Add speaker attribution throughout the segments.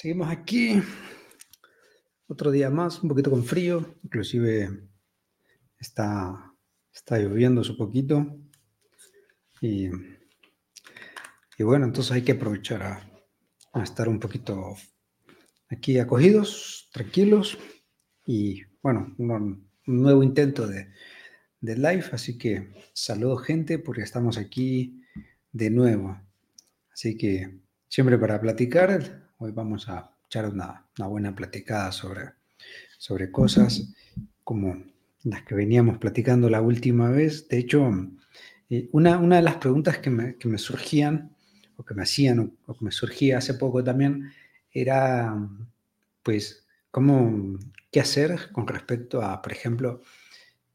Speaker 1: Seguimos aquí. Otro día más, un poquito con frío. Inclusive está, está lloviendo un poquito. Y, y, bueno, entonces hay que aprovechar a, estar un poquito aquí acogidos, tranquilos. Y bueno, un, nuevo intento de, de live. Así que saludo gente porque estamos aquí de nuevo. Así que siempre para platicar Hoy vamos a echar una, buena platicada sobre, sobre cosas como las que veníamos platicando la última vez. De hecho, eh, una, una, de las preguntas que me, que me, surgían, o que me hacían, o, que me surgía hace poco también, era, pues, ¿cómo, qué hacer con respecto a, por ejemplo,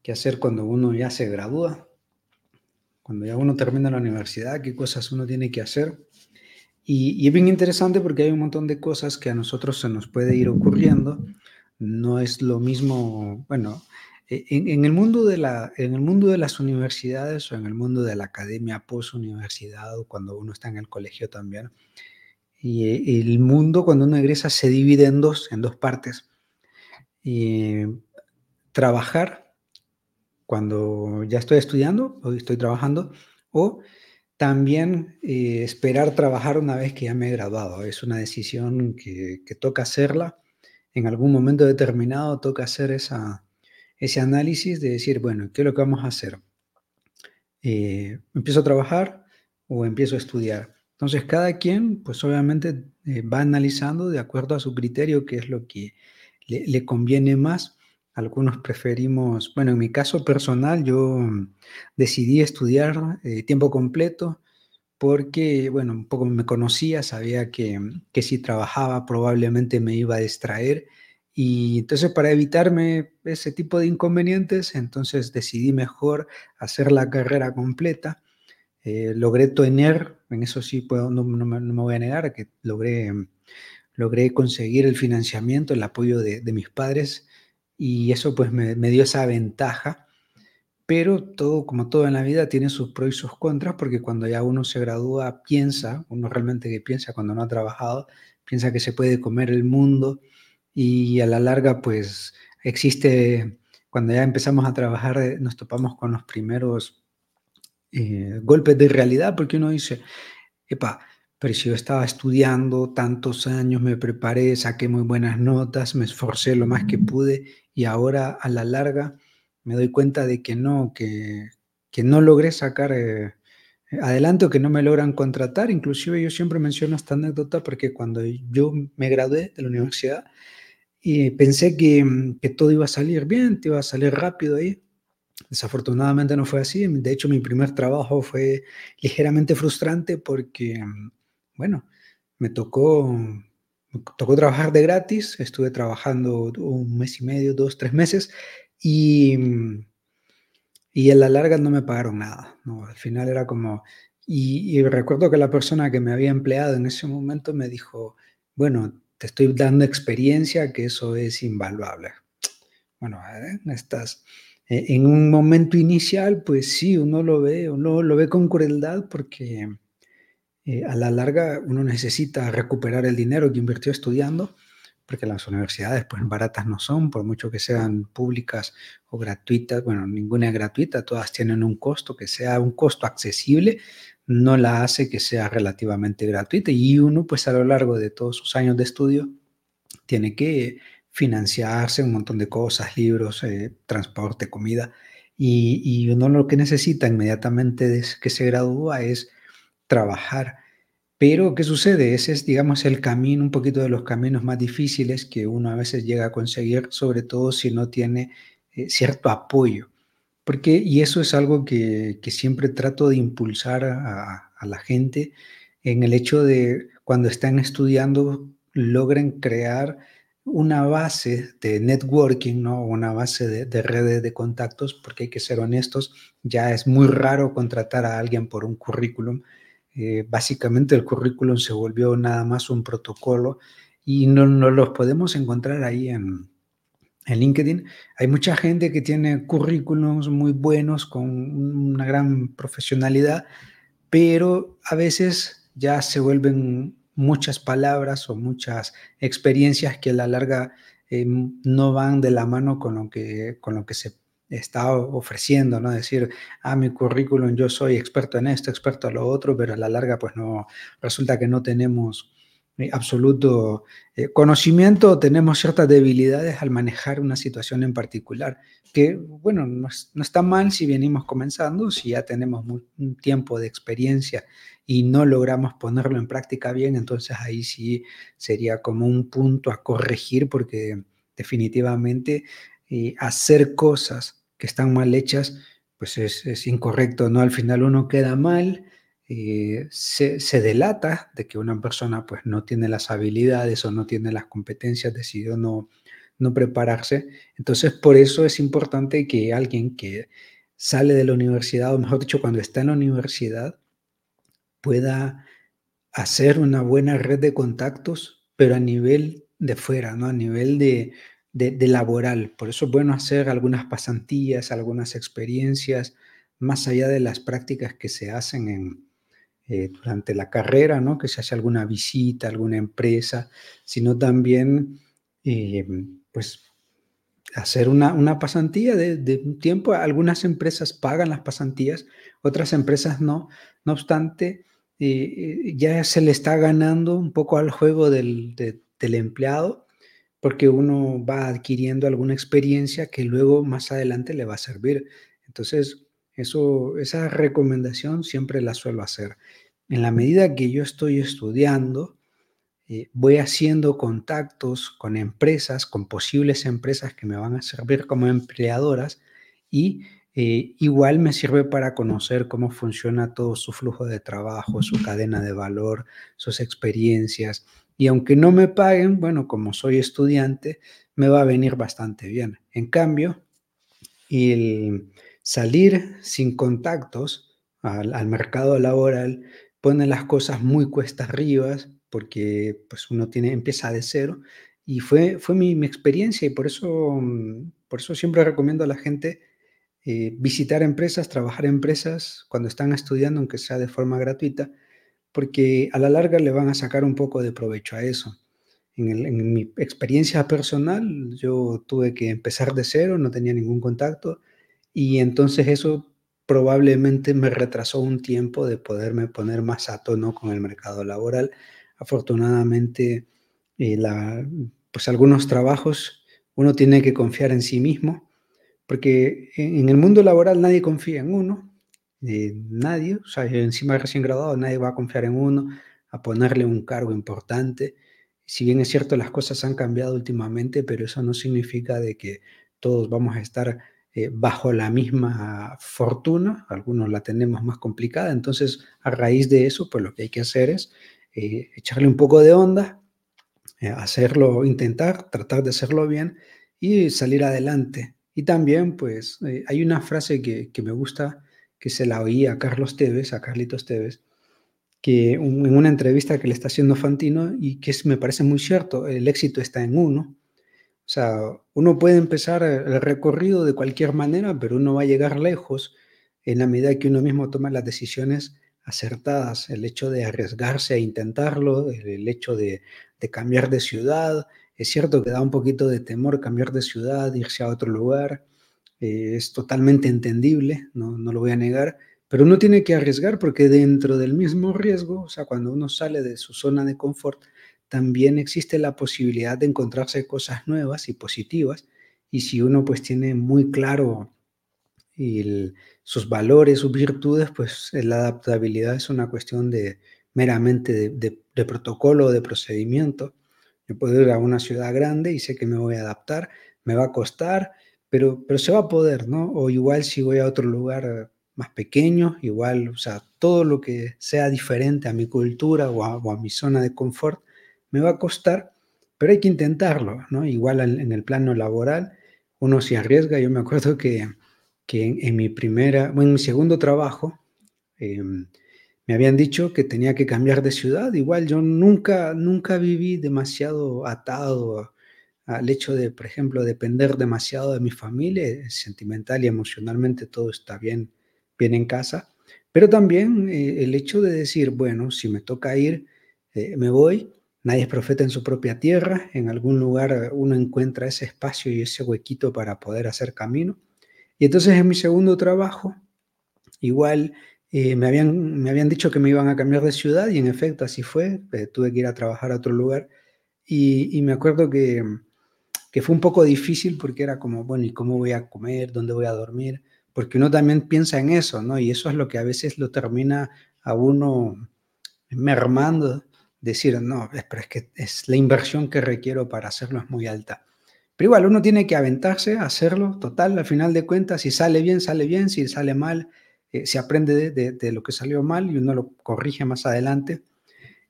Speaker 1: qué hacer cuando uno ya se gradúa, cuando ya uno termina la universidad, qué cosas uno tiene que hacer y, es bien interesante porque hay un montón de cosas que a nosotros se nos puede ir ocurriendo. No es lo mismo, bueno, e, en, el mundo de la, en el mundo de las universidades o en el mundo de la academia post-universidad o cuando uno está en el colegio también. Y eh, el mundo cuando uno egresa se divide en dos, en dos partes. Y trabajar cuando ya estoy estudiando o estoy trabajando o también eh, esperar trabajar una vez que ya me he graduado. Es una decisión que, toca hacerla. En algún momento determinado toca hacer esa, ese análisis de decir, bueno, ¿qué es lo que vamos a hacer? Eh, ¿Empiezo a trabajar o empiezo a estudiar? Entonces, cada quien, pues obviamente, eh, va analizando de acuerdo a su criterio qué es lo que le, le conviene más. Algunos preferimos, bueno, en mi caso personal, yo decidí estudiar eh, tiempo completo porque, bueno, un poco me conocía, sabía que, que si trabajaba probablemente me iba a distraer y entonces para evitarme ese tipo de inconvenientes, entonces decidí mejor hacer la carrera completa. Eh, logré tener, en eso sí puedo, no, me voy a negar, que logré, logré conseguir el financiamiento, el apoyo de, de mis padres y eso pues me, dio esa ventaja. Pero todo, como todo en la vida, tiene sus pros y sus contras, porque cuando ya uno se gradúa, piensa, uno realmente que piensa cuando no ha trabajado, piensa que se puede comer el mundo y a la larga, pues existe, cuando ya empezamos a trabajar, eh, nos topamos con los primeros eh, golpes de realidad, porque uno dice, epa, pero si yo estaba estudiando tantos años, me preparé, saqué muy buenas notas, me esforcé lo más que pude y ahora a la larga me doy cuenta de que no, que, que no logré sacar eh, adelante o que no me logran contratar. Inclusive yo siempre menciono esta anécdota porque cuando yo me gradué de la universidad y pensé que, que todo iba a salir bien, te iba a salir rápido ahí. Desafortunadamente no fue así. De hecho, mi primer trabajo fue ligeramente frustrante porque bueno, me tocó, tocó trabajar de gratis, estuve trabajando un mes y medio, dos, tres meses, y, y a la larga no me pagaron nada, ¿no? Al final era como, y, recuerdo que la persona que me había empleado en ese momento me dijo, bueno, te estoy dando experiencia, que eso es invaluable. Bueno, ¿eh? estás eh, en un momento inicial, pues sí, uno lo ve, uno lo ve con crueldad porque eh, a la larga uno necesita recuperar el dinero que invirtió estudiando, porque las universidades pues baratas no son, por mucho que sean públicas o gratuitas, bueno, ninguna es gratuita, todas tienen un costo, que sea un costo accesible, no la hace que sea relativamente gratuita. Y uno pues a lo largo de todos sus años de estudio tiene que financiarse un montón de cosas, libros, eh, transporte, comida, y, y, uno lo que necesita inmediatamente desde que se gradúa es trabajar. Pero, ¿qué sucede? Ese es, digamos, el camino, un poquito de los caminos más difíciles que uno a veces llega a conseguir, sobre todo si no tiene eh, cierto apoyo. Porque, y eso es algo que, siempre trato de impulsar a, la gente en el hecho de cuando están estudiando, logren crear una base de networking, ¿no? Una base de, redes de contactos, porque hay que ser honestos, ya es muy raro contratar a alguien por un currículum eh, básicamente el currículum se volvió nada más un protocolo y no, no los podemos encontrar ahí en, en LinkedIn. Hay mucha gente que tiene currículums muy buenos con una gran profesionalidad, pero a veces ya se vuelven muchas palabras o muchas experiencias que a la larga eh, no van de la mano con lo que, con lo que se está ofreciendo, ¿no? Decir, ah, mi currículum, yo soy experto en esto, experto en lo otro, pero a la larga, pues no, resulta que no tenemos eh, absoluto eh, conocimiento, tenemos ciertas debilidades al manejar una situación en particular, que, bueno, no, está mal si venimos comenzando, si ya tenemos un tiempo de experiencia y no logramos ponerlo en práctica bien, entonces ahí sí sería como un punto a corregir porque definitivamente eh, hacer cosas que están mal hechas, pues es, incorrecto, ¿no? Al final uno queda mal, eh, se, delata de que una persona pues no tiene las habilidades o no tiene las competencias, decidió no, no prepararse. Entonces, por eso es importante que alguien que sale de la universidad, o mejor dicho, cuando está en la universidad, pueda hacer una buena red de contactos, pero a nivel de fuera, ¿no? A nivel de, de, laboral. Por eso es bueno hacer algunas pasantías, algunas experiencias, más allá de las prácticas que se hacen en, eh, durante la carrera, ¿no? Que se hace alguna visita, alguna empresa, sino también, eh, pues, hacer una, una pasantía de, tiempo. Algunas empresas pagan las pasantías, otras empresas no. No obstante, eh, ya se le está ganando un poco al juego del empleado porque uno va adquiriendo alguna experiencia que luego más adelante le va a servir. Entonces, eso, esa recomendación siempre la suelo hacer. En la medida que yo estoy estudiando, eh, voy haciendo contactos con empresas, con posibles empresas que me van a servir como empleadoras y eh, igual me sirve para conocer cómo funciona todo su flujo de trabajo, su cadena de valor, sus experiencias. Y aunque no me paguen, bueno, como soy estudiante, me va a venir bastante bien. En cambio, el salir sin contactos al, mercado laboral pone las cosas muy cuesta arriba porque pues uno tiene, empieza de cero. Y fue, fue mi, experiencia y por eso, por eso siempre recomiendo a la gente eh, visitar empresas, trabajar en empresas cuando están estudiando, aunque sea de forma gratuita, porque a la larga le van a sacar un poco de provecho a eso. En, mi experiencia personal, yo tuve que empezar de cero, no tenía ningún contacto, y entonces eso probablemente me retrasó un tiempo de poderme poner más a tono con el mercado laboral. Afortunadamente, eh, la, pues algunos trabajos uno tiene que confiar en sí mismo porque en el mundo laboral nadie confía en uno, eh, nadie, o sea, encima recién graduado, nadie va a confiar en uno, a ponerle un cargo importante. Si bien es cierto, las cosas han cambiado últimamente, pero eso no significa de que todos vamos a estar eh, bajo la misma fortuna, algunos la tenemos más complicada, entonces a raíz de eso, pues lo que hay que hacer es eh, echarle un poco de onda, hacerlo, intentar, tratar de hacerlo bien y salir adelante. Y también, pues, eh, hay una frase que, me gusta, que se la oí a Carlos Tevez, a Carlitos Tevez, que en una entrevista que le está haciendo Fantino y que me parece muy cierto, el éxito está en uno. O sea, uno puede empezar el recorrido de cualquier manera, pero uno va a llegar lejos en la medida que uno mismo toma las decisiones acertadas. El hecho de arriesgarse a intentarlo, el hecho de cambiar de ciudad, es cierto que da un poquito de temor cambiar de ciudad, irse a otro lugar, eh, es totalmente entendible, no, no lo voy a negar, pero uno tiene que arriesgar porque dentro del mismo riesgo, o sea, cuando uno sale de su zona de confort, también existe la posibilidad de encontrarse cosas nuevas y positivas. Y si uno pues tiene muy claro sus valores, sus virtudes, pues la adaptabilidad es una cuestión de meramente de, de, de protocolo, de procedimiento. Yo puedo ir a una ciudad grande y sé que me voy a adaptar, me va a costar, pero, pero se va a poder, ¿no? O igual si voy a otro lugar más pequeño, igual, o sea, todo lo que sea diferente a mi cultura o a, mi zona de confort, me va a costar, pero hay que intentarlo, ¿no? Igual en, el plano laboral, uno se arriesga. Yo me acuerdo que, que en, mi primera, bueno, en mi segundo trabajo, em, me habían dicho que tenía que cambiar de ciudad. Igual yo nunca, nunca viví demasiado atado al hecho de, por ejemplo, depender demasiado de mi familia, sentimental y emocionalmente todo está bien, bien en casa. Pero también eh, el hecho de decir, bueno, si me toca ir eh, me voy, nadie es profeta en su propia tierra, en algún lugar uno encuentra ese espacio y ese huequito para poder hacer camino. Y entonces en mi segundo trabajo, igual eh, me, habían, me habían dicho que me iban a cambiar de ciudad y en efecto así fue, eh, tuve que ir a trabajar a otro lugar y me acuerdo que, que fue un poco difícil porque era como, bueno, ¿y cómo voy a comer? ¿Dónde voy a dormir? Porque uno también piensa en eso, ¿no? Y eso es lo que a veces lo termina a uno mermando, decir, no, pero es que es la inversión que requiero para hacerlo es muy alta. Pero igual, uno tiene que aventarse a hacerlo, total, al final de cuentas, si sale bien, sale bien, si sale mal, eh, se aprende de, lo que salió mal y uno lo corrige más adelante.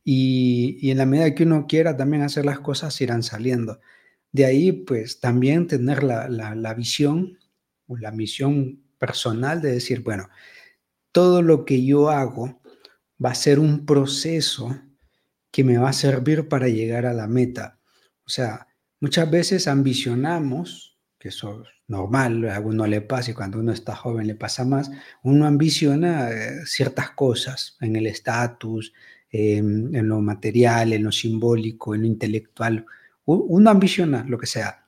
Speaker 1: Y, en la medida que uno quiera también hacer las cosas, irán saliendo. De ahí, pues también tener la, la visión o la misión personal de decir, bueno, todo lo que yo hago va a ser un proceso que me va a servir para llegar a la meta. O sea, Muchas veces ambicionamos, que eso es normal, a uno le pasa y cuando uno está joven le pasa más, uno ambiciona eh, ciertas cosas en el estatus, en lo material, en lo simbólico, en lo intelectual. Uno ambiciona lo que sea,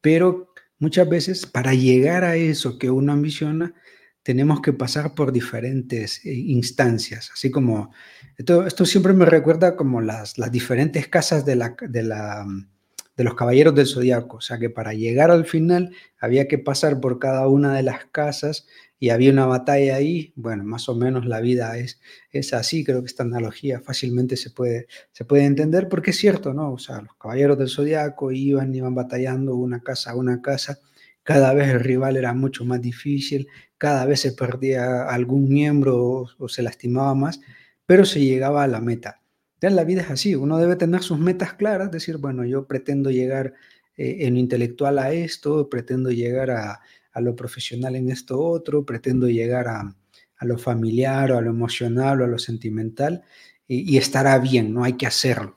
Speaker 1: pero muchas veces para llegar a eso que uno ambiciona, tenemos que pasar por diferentes eh, instancias, así como, esto, esto siempre me recuerda como las, las diferentes casas de la, de la de los caballeros del zodiaco. O sea que para llegar al final había que pasar por cada una de las casas y había una batalla ahí. Bueno, más o menos la vida es, es así. Creo que esta analogía fácilmente se puede, se puede entender porque es cierto, ¿no? O sea, los caballeros del zodiaco iban, iban batallando una casa a una casa. Cada vez el rival era mucho más difícil, cada vez se perdía algún miembro o se lastimaba más, pero se llegaba a la meta la vida es así, uno debe tener sus metas claras, decir, bueno, yo pretendo llegar eh, en lo intelectual a esto, pretendo llegar a, lo profesional en esto otro, pretendo llegar a, lo familiar o a lo emocional o a lo sentimental y, estará bien, no hay que hacerlo.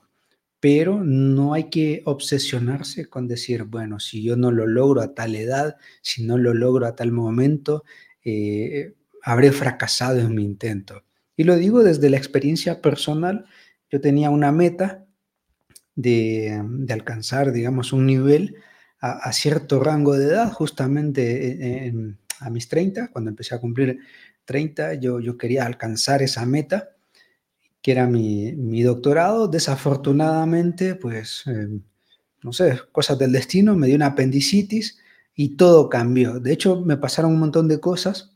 Speaker 1: Pero no hay que obsesionarse con decir, bueno, si yo no lo logro a tal edad, si no lo logro a tal momento, eh, habré fracasado en mi intento. Y lo digo desde la experiencia personal yo tenía una meta de, alcanzar, digamos, un nivel a, cierto rango de edad, justamente a mis 30, cuando empecé a cumplir 30, yo, yo quería alcanzar esa meta, que era mi, doctorado. Desafortunadamente, pues, em, no sé, cosas del destino, me dio una apendicitis y todo cambió. De hecho, me pasaron un montón de cosas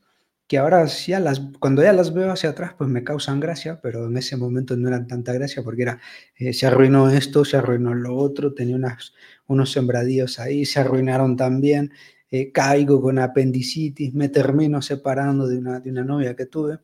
Speaker 1: que ahora ya las, cuando ya las veo hacia atrás, pues me causan gracia, pero en ese momento no eran tanta gracia porque era, eh, se arruinó esto, se arruinó lo otro, tenía unas, unos sembradíos ahí, se arruinaron también, eh, caigo con apendicitis, me termino separando de una, de una novia que tuve.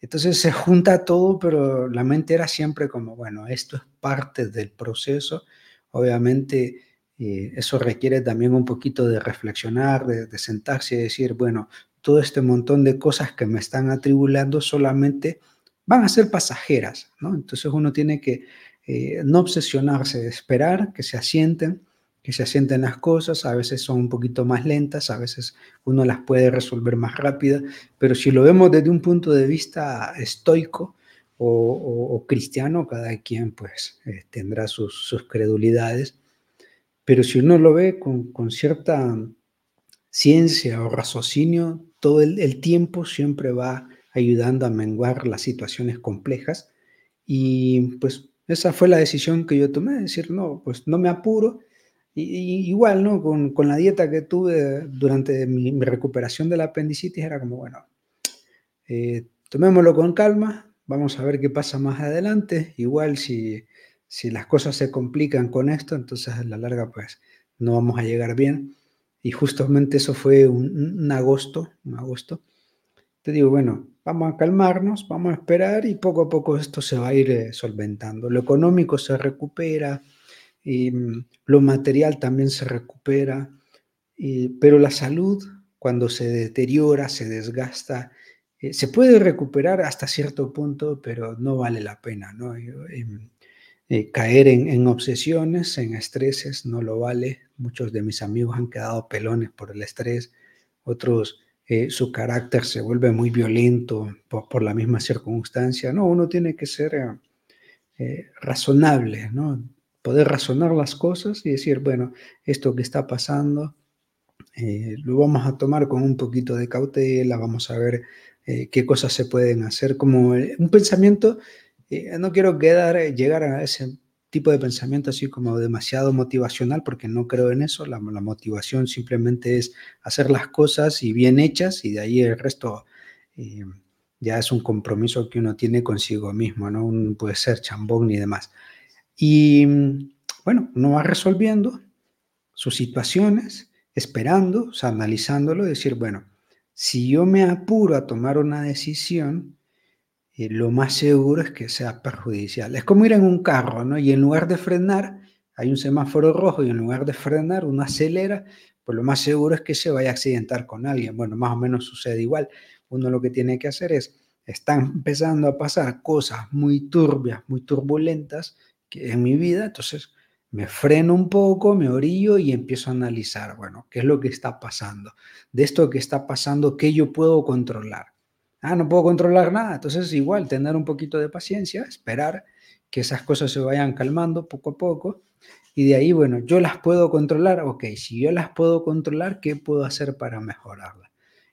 Speaker 1: Entonces se junta todo, pero la mente era siempre como, bueno, esto es parte del proceso. Obviamente eh, eso requiere también un poquito de reflexionar, de, de sentarse y decir, bueno, todo este montón de cosas que me están atribulando solamente van a ser pasajeras, ¿no? Entonces uno tiene que eh, no obsesionarse, esperar que se asienten, que se asienten las cosas, a veces son un poquito más lentas, a veces uno las puede resolver más rápida, pero si lo vemos desde un punto de vista estoico o, cristiano, cada quien pues eh, tendrá sus, credulidades, pero si uno lo ve con cierta ciencia o raciocinio, todo el, tiempo siempre va ayudando a menguar las situaciones complejas. Y pues esa fue la decisión que yo tomé, decir, no, pues no me apuro. Igual, ¿no? Con, con, la dieta que tuve durante mi, recuperación de la apendicitis era como, bueno, eh, tomémoslo con calma, vamos a ver qué pasa más adelante. Igual si, si las cosas se complican con esto, entonces a la larga pues no vamos a llegar bien. Y justamente eso fue un, agosto, un agosto. Te digo, bueno, vamos a calmarnos, vamos a esperar y poco a poco esto se va a ir eh, solventando. Lo económico se recupera, y, mm, lo material también se recupera, pero la salud, cuando se deteriora, se desgasta, eh, se puede recuperar hasta cierto punto, pero no vale la pena, ¿no? Eh, caer en, obsesiones, en estreses, no lo vale. Muchos de mis amigos han quedado pelones por el estrés, otros eh, su carácter se vuelve muy violento por, la misma circunstancia. No, uno tiene que ser eh, razonable, ¿no? Poder razonar las cosas y decir, bueno, esto que está pasando eh, lo vamos a tomar con un poquito de cautela, vamos a ver eh, qué cosas se pueden hacer, como un pensamiento, no quiero quedar, llegar a ese tipo de pensamiento así como demasiado motivacional, porque no creo en eso, la, motivación simplemente es hacer las cosas y bien hechas y de ahí el resto ya es un compromiso que uno tiene consigo mismo, no puede ser chambón ni demás. Y bueno, uno va resolviendo sus situaciones, esperando, o sea, analizándolo, decir, bueno, si yo me apuro a tomar una decisión, eh, lo más seguro es que sea perjudicial. Es como ir en un carro, ¿no? Y en lugar de frenar, hay un semáforo rojo y en lugar de frenar, uno acelera, pues lo más seguro es que se vaya a accidentar con alguien. Bueno, más o menos sucede igual uno lo que tiene que hacer es, están empezando a pasar cosas muy turbias, muy turbulentas que en mi vida, entonces me freno un poco, me orillo y empiezo a analizar, bueno, ¿qué es lo que está pasando? De esto que está pasando, ¿qué yo puedo controlar? Ah, no puedo controlar nada, entonces igual tener un poquito de paciencia, esperar que esas cosas se vayan calmando poco a poco y de ahí, bueno, yo las puedo controlar, ok, si yo las puedo controlar, ¿qué puedo hacer para mejorarlas?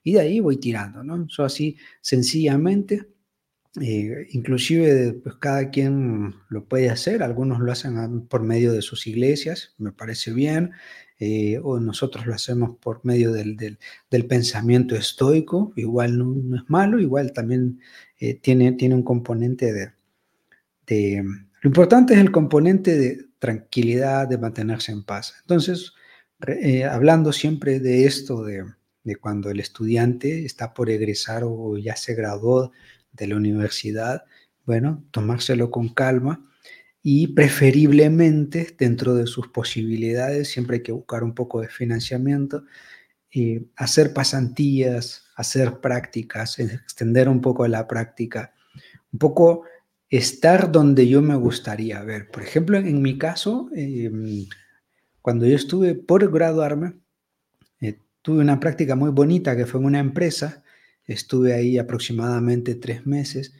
Speaker 1: y de ahí voy tirando, ¿no? Eso así sencillamente, eh, inclusive pues cada quien lo puede hacer, algunos lo hacen por medio de sus iglesias, me parece bien, eh, o nosotros lo hacemos por medio del, del, pensamiento estoico, igual no, es malo, igual también eh, tiene, tiene un componente de, de... Lo importante es el componente de tranquilidad, de mantenerse en paz. Entonces, hablando siempre de esto de de cuando el estudiante está por egresar o ya se graduó de la universidad, bueno, tomárselo con calma y preferiblemente dentro de sus posibilidades, siempre hay que buscar un poco de financiamiento, y hacer pasantías, hacer prácticas, extender un poco la práctica, un poco estar donde yo me gustaría ver. Por ejemplo, en mi caso, em, cuando yo estuve por graduarme, Tuve una práctica muy bonita que fue en una empresa, estuve ahí aproximadamente tres meses,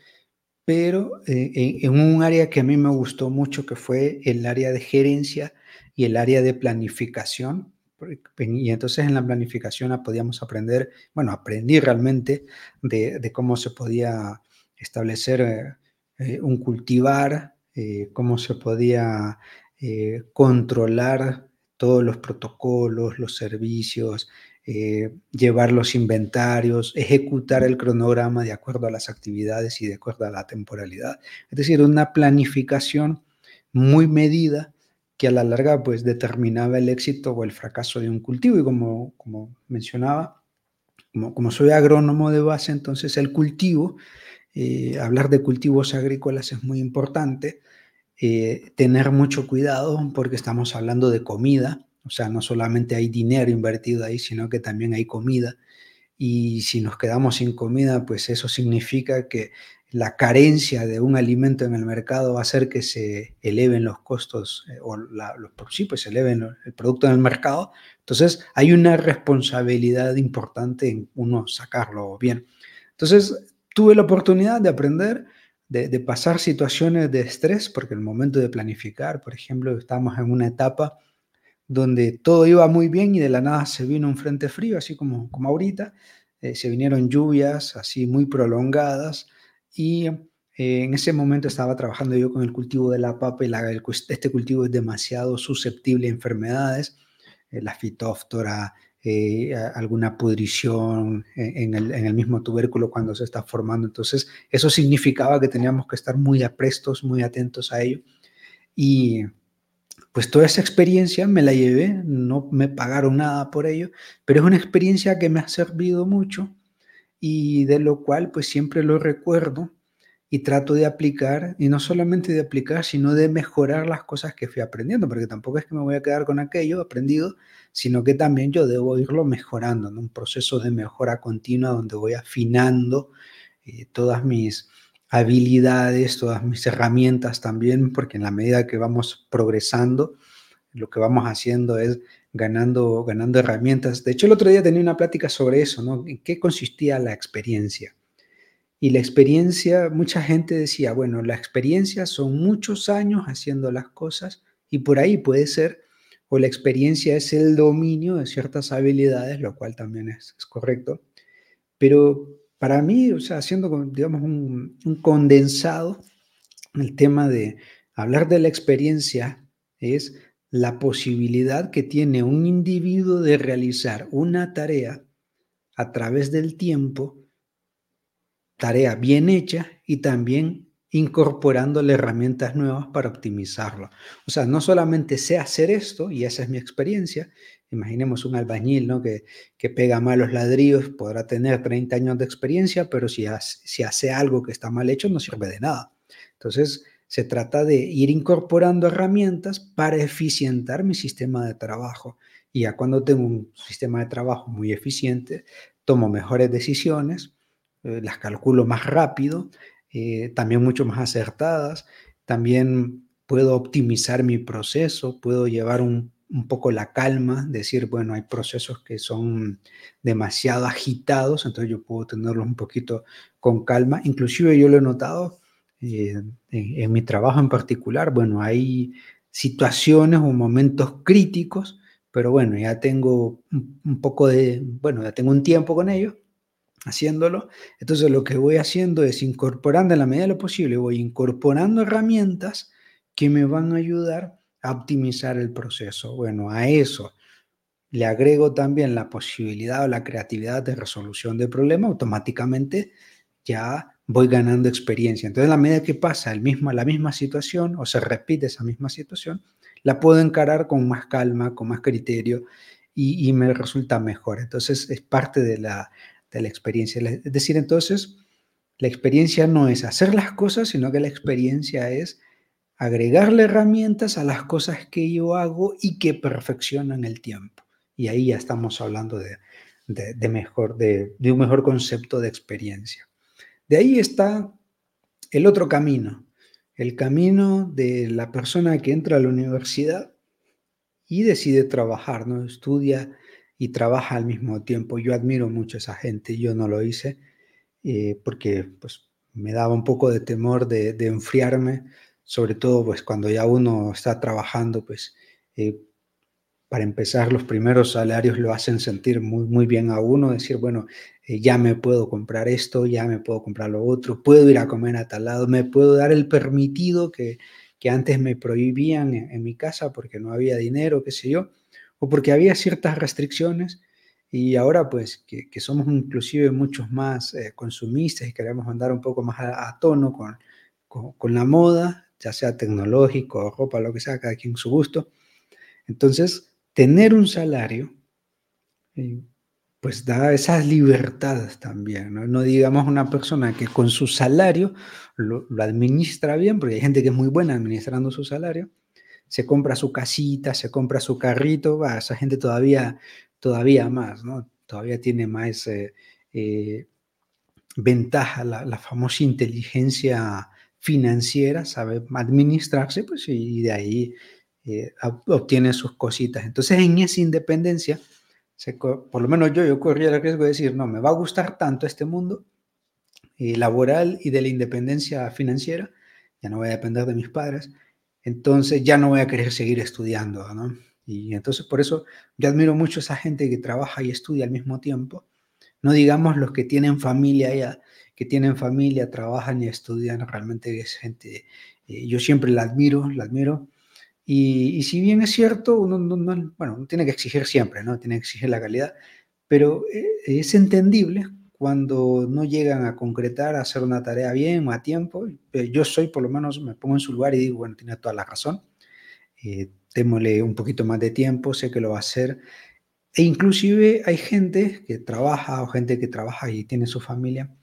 Speaker 1: pero eh, en, un área que a mí me gustó mucho, que fue el área de gerencia y el área de planificación. Y entonces en la planificación podíamos aprender, bueno, aprendí realmente de, cómo se podía establecer eh, eh, un cultivar, cómo se podía controlar todos los protocolos, los servicios, eh, llevar los inventarios, ejecutar el cronograma de acuerdo a las actividades y de acuerdo a la temporalidad. Es decir, una planificación muy medida que a la larga pues determinaba el éxito o el fracaso de un cultivo. Y como, como mencionaba, como, como soy agrónomo de base, entonces el cultivo, eh, hablar de cultivos agrícolas es muy importante. Eh, tener mucho cuidado porque estamos hablando de comida, o sea, no solamente hay dinero invertido ahí, sino que también hay comida. Y si nos quedamos sin comida, pues eso significa que la carencia de un alimento en el mercado va a hacer que se eleven los costos eh, o los, sí, pues se eleven el producto en el mercado. Entonces hay una responsabilidad importante en uno sacarlo bien. Entonces tuve la oportunidad de aprender, de, de pasar situaciones de estrés, porque en el momento de planificar, por ejemplo, estamos en una etapa donde todo iba muy bien y de la nada se vino un frente frío, así como, como ahorita, eh, se vinieron lluvias así muy prolongadas y eh, en ese momento estaba trabajando yo con el cultivo de la papa y este cultivo es demasiado susceptible a enfermedades, eh, la fitóftora, alguna pudrición en el, en el, mismo tubérculo cuando se está formando. Entonces, eso significaba que teníamos que estar muy aprestos, muy atentos a ello. Y pues toda esa experiencia me la llevé, no me pagaron nada por ello, pero es una experiencia que me ha servido mucho y de lo cual pues siempre lo recuerdo y trato de aplicar, y no solamente de aplicar, sino de mejorar las cosas que fui aprendiendo, porque tampoco es que me voy a quedar con aquello aprendido, sino que también yo debo irlo mejorando, en un proceso de mejora continua donde voy afinando eh, todas mis, habilidades, todas mis herramientas también, porque en la medida que vamos progresando, lo que vamos haciendo es ganando, ganando herramientas. De hecho, el otro día tenía una plática sobre eso, ¿no? ¿En qué consistía la experiencia? y la experiencia, mucha gente decía, bueno, la experiencia son muchos años haciendo las cosas y por ahí puede ser, o la experiencia es el dominio de ciertas habilidades, lo cual también es, correcto. Pero para mí, o sea, haciendo, digamos, un, un condensado, el tema de hablar de la experiencia es la posibilidad que tiene un individuo de realizar una tarea a través del tiempo tarea bien hecha y también incorporándole herramientas nuevas para optimizarlo. O sea, no solamente sé hacer esto, y esa es mi experiencia, imaginemos un albañil ¿no? que, que pega malos ladrillos, podrá tener 30 años de experiencia, pero si hace, algo que está mal hecho, no sirve de nada. Entonces, se trata de ir incorporando herramientas para eficientar mi sistema de trabajo. Y ya cuando tengo un sistema de trabajo muy eficiente, tomo mejores decisiones, eh, las calculo más rápido, eh, también mucho más acertadas, también puedo optimizar mi proceso, puedo llevar un, poco la calma, decir, bueno, hay procesos que son demasiado agitados, entonces yo puedo tenerlos un poquito con calma. Inclusive yo lo he notado eh, en, mi trabajo en particular, bueno, hay situaciones o momentos críticos, pero bueno, ya tengo un, un poco de, bueno, ya tengo un tiempo con ellos haciéndolo. Entonces lo que voy haciendo es incorporando en la medida de lo posible, voy incorporando herramientas que me van a ayudar optimizar el proceso. Bueno, a eso le agrego también la posibilidad o la creatividad de resolución de problema, automáticamente ya voy ganando experiencia. Entonces, a la medida que pasa el mismo, la misma situación o se repite esa misma situación, la puedo encarar con más calma, con más criterio y, y me resulta mejor. Entonces, es parte de la, de la experiencia. Es decir, entonces, la experiencia no es hacer las cosas, sino que la experiencia es agregarle herramientas a las cosas que yo hago y que perfeccionan el tiempo. Y ahí ya estamos hablando de, mejor, de, de un mejor concepto de experiencia. De ahí está el otro camino, el camino de la persona que entra a la universidad y decide trabajar, ¿no? Estudia y trabaja al mismo tiempo. Yo admiro mucho a esa gente, yo no lo hice eh, porque pues, me daba un poco de temor de, enfriarme, sobre todo pues cuando ya uno está trabajando, pues eh, para empezar los primeros salarios lo hacen sentir muy, muy bien a uno, decir, bueno, eh, ya me puedo comprar esto, ya me puedo comprar lo otro, puedo ir a comer a tal lado, me puedo dar el permitido que, que antes me prohibían en mi casa porque no había dinero, qué sé yo o porque había ciertas restricciones y ahora pues que, somos inclusive muchos más eh, consumistas y queremos andar un poco más a, tono con, con, la moda, ya sea tecnológico, ropa, lo que sea, cada quien su gusto. Entonces, tener un salario, eh, pues da esas libertades también, ¿no? digamos una persona que con su salario lo, administra bien, porque hay gente que es muy buena administrando su salario, se compra su casita, se compra su carrito, esa gente todavía, todavía más, ¿no? Todavía tiene más eh, eh, ventaja, la, famosa inteligencia financiera, sabe administrarse, pues y de ahí eh, obtiene sus cositas. Entonces, en esa independencia, por lo menos yo, yo corría el riesgo de decir, no, me va a gustar tanto este mundo laboral y de la independencia financiera, ya no voy a depender de mis padres, entonces ya no voy a querer seguir estudiando, ¿no? Y entonces por eso yo admiro mucho a esa gente que trabaja y estudia al mismo tiempo. No digamos los que tienen familia ya, que tienen familia, trabajan y estudian, realmente es gente, eh, yo siempre la admiro, la admiro. Y, si bien es cierto, uno, no, bueno, uno tiene que exigir siempre, ¿no? Tiene que exigir la calidad, pero eh, es entendible cuando no llegan a concretar, a hacer una tarea bien o a tiempo. Yo soy, por lo menos, me pongo en su lugar y digo, bueno, tiene toda la razón. Eh, démosle un poquito más de tiempo, sé que lo va a hacer. E inclusive hay gente que trabaja o gente que trabaja y tiene su familia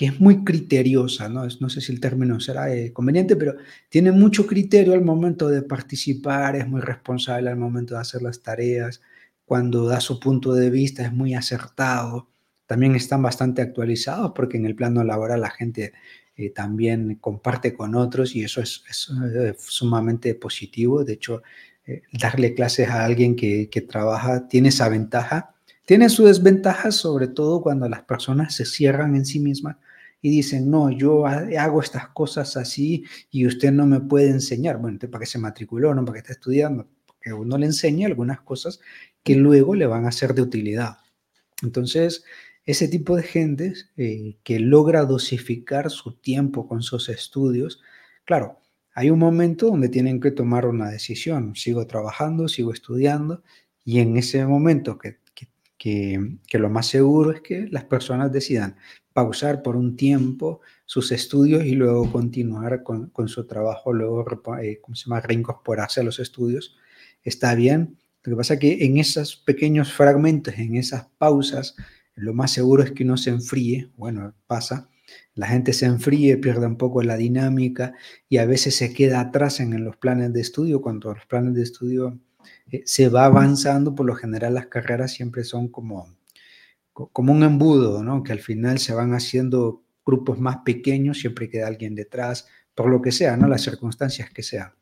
Speaker 1: que es muy criteriosa, ¿no? no sé si el término será eh, conveniente, pero tiene mucho criterio al momento de participar, es muy responsable al momento de hacer las tareas, cuando da su punto de vista es muy acertado, también están bastante actualizados porque en el plano laboral la gente eh, también comparte con otros y eso es, eh, sumamente positivo. De hecho, eh, darle clases a alguien que, que, trabaja tiene esa ventaja. Tiene su desventaja sobre todo cuando las personas se cierran en sí mismas y dicen, no, yo hago estas cosas así y usted no me puede enseñar. Bueno, ¿para qué se matriculó? ¿No? ¿Para qué está estudiando? Porque uno le enseña algunas cosas que luego le van a ser de utilidad. Entonces, ese tipo de gente eh, que logra dosificar su tiempo con sus estudios, claro, hay un momento donde tienen que tomar una decisión. Sigo trabajando, sigo estudiando y en ese momento que, que, lo más seguro es que las personas decidan pausar por un tiempo sus estudios y luego continuar con, con su trabajo, luego, eh, ¿cómo se llama?, reincorporarse a los estudios. Está bien. Lo que pasa es que en esos pequeños fragmentos, en esas pausas, lo más seguro es que uno se enfríe, bueno, pasa, la gente se enfríe, pierde un poco la dinámica y a veces se queda atrás en, los planes de estudio, cuando los planes de estudio eh, se va avanzando, por lo general las carreras siempre son como, como un embudo, ¿no? que al final se van haciendo grupos más pequeños, siempre queda alguien detrás, por lo que sea, ¿no? las circunstancias que sean.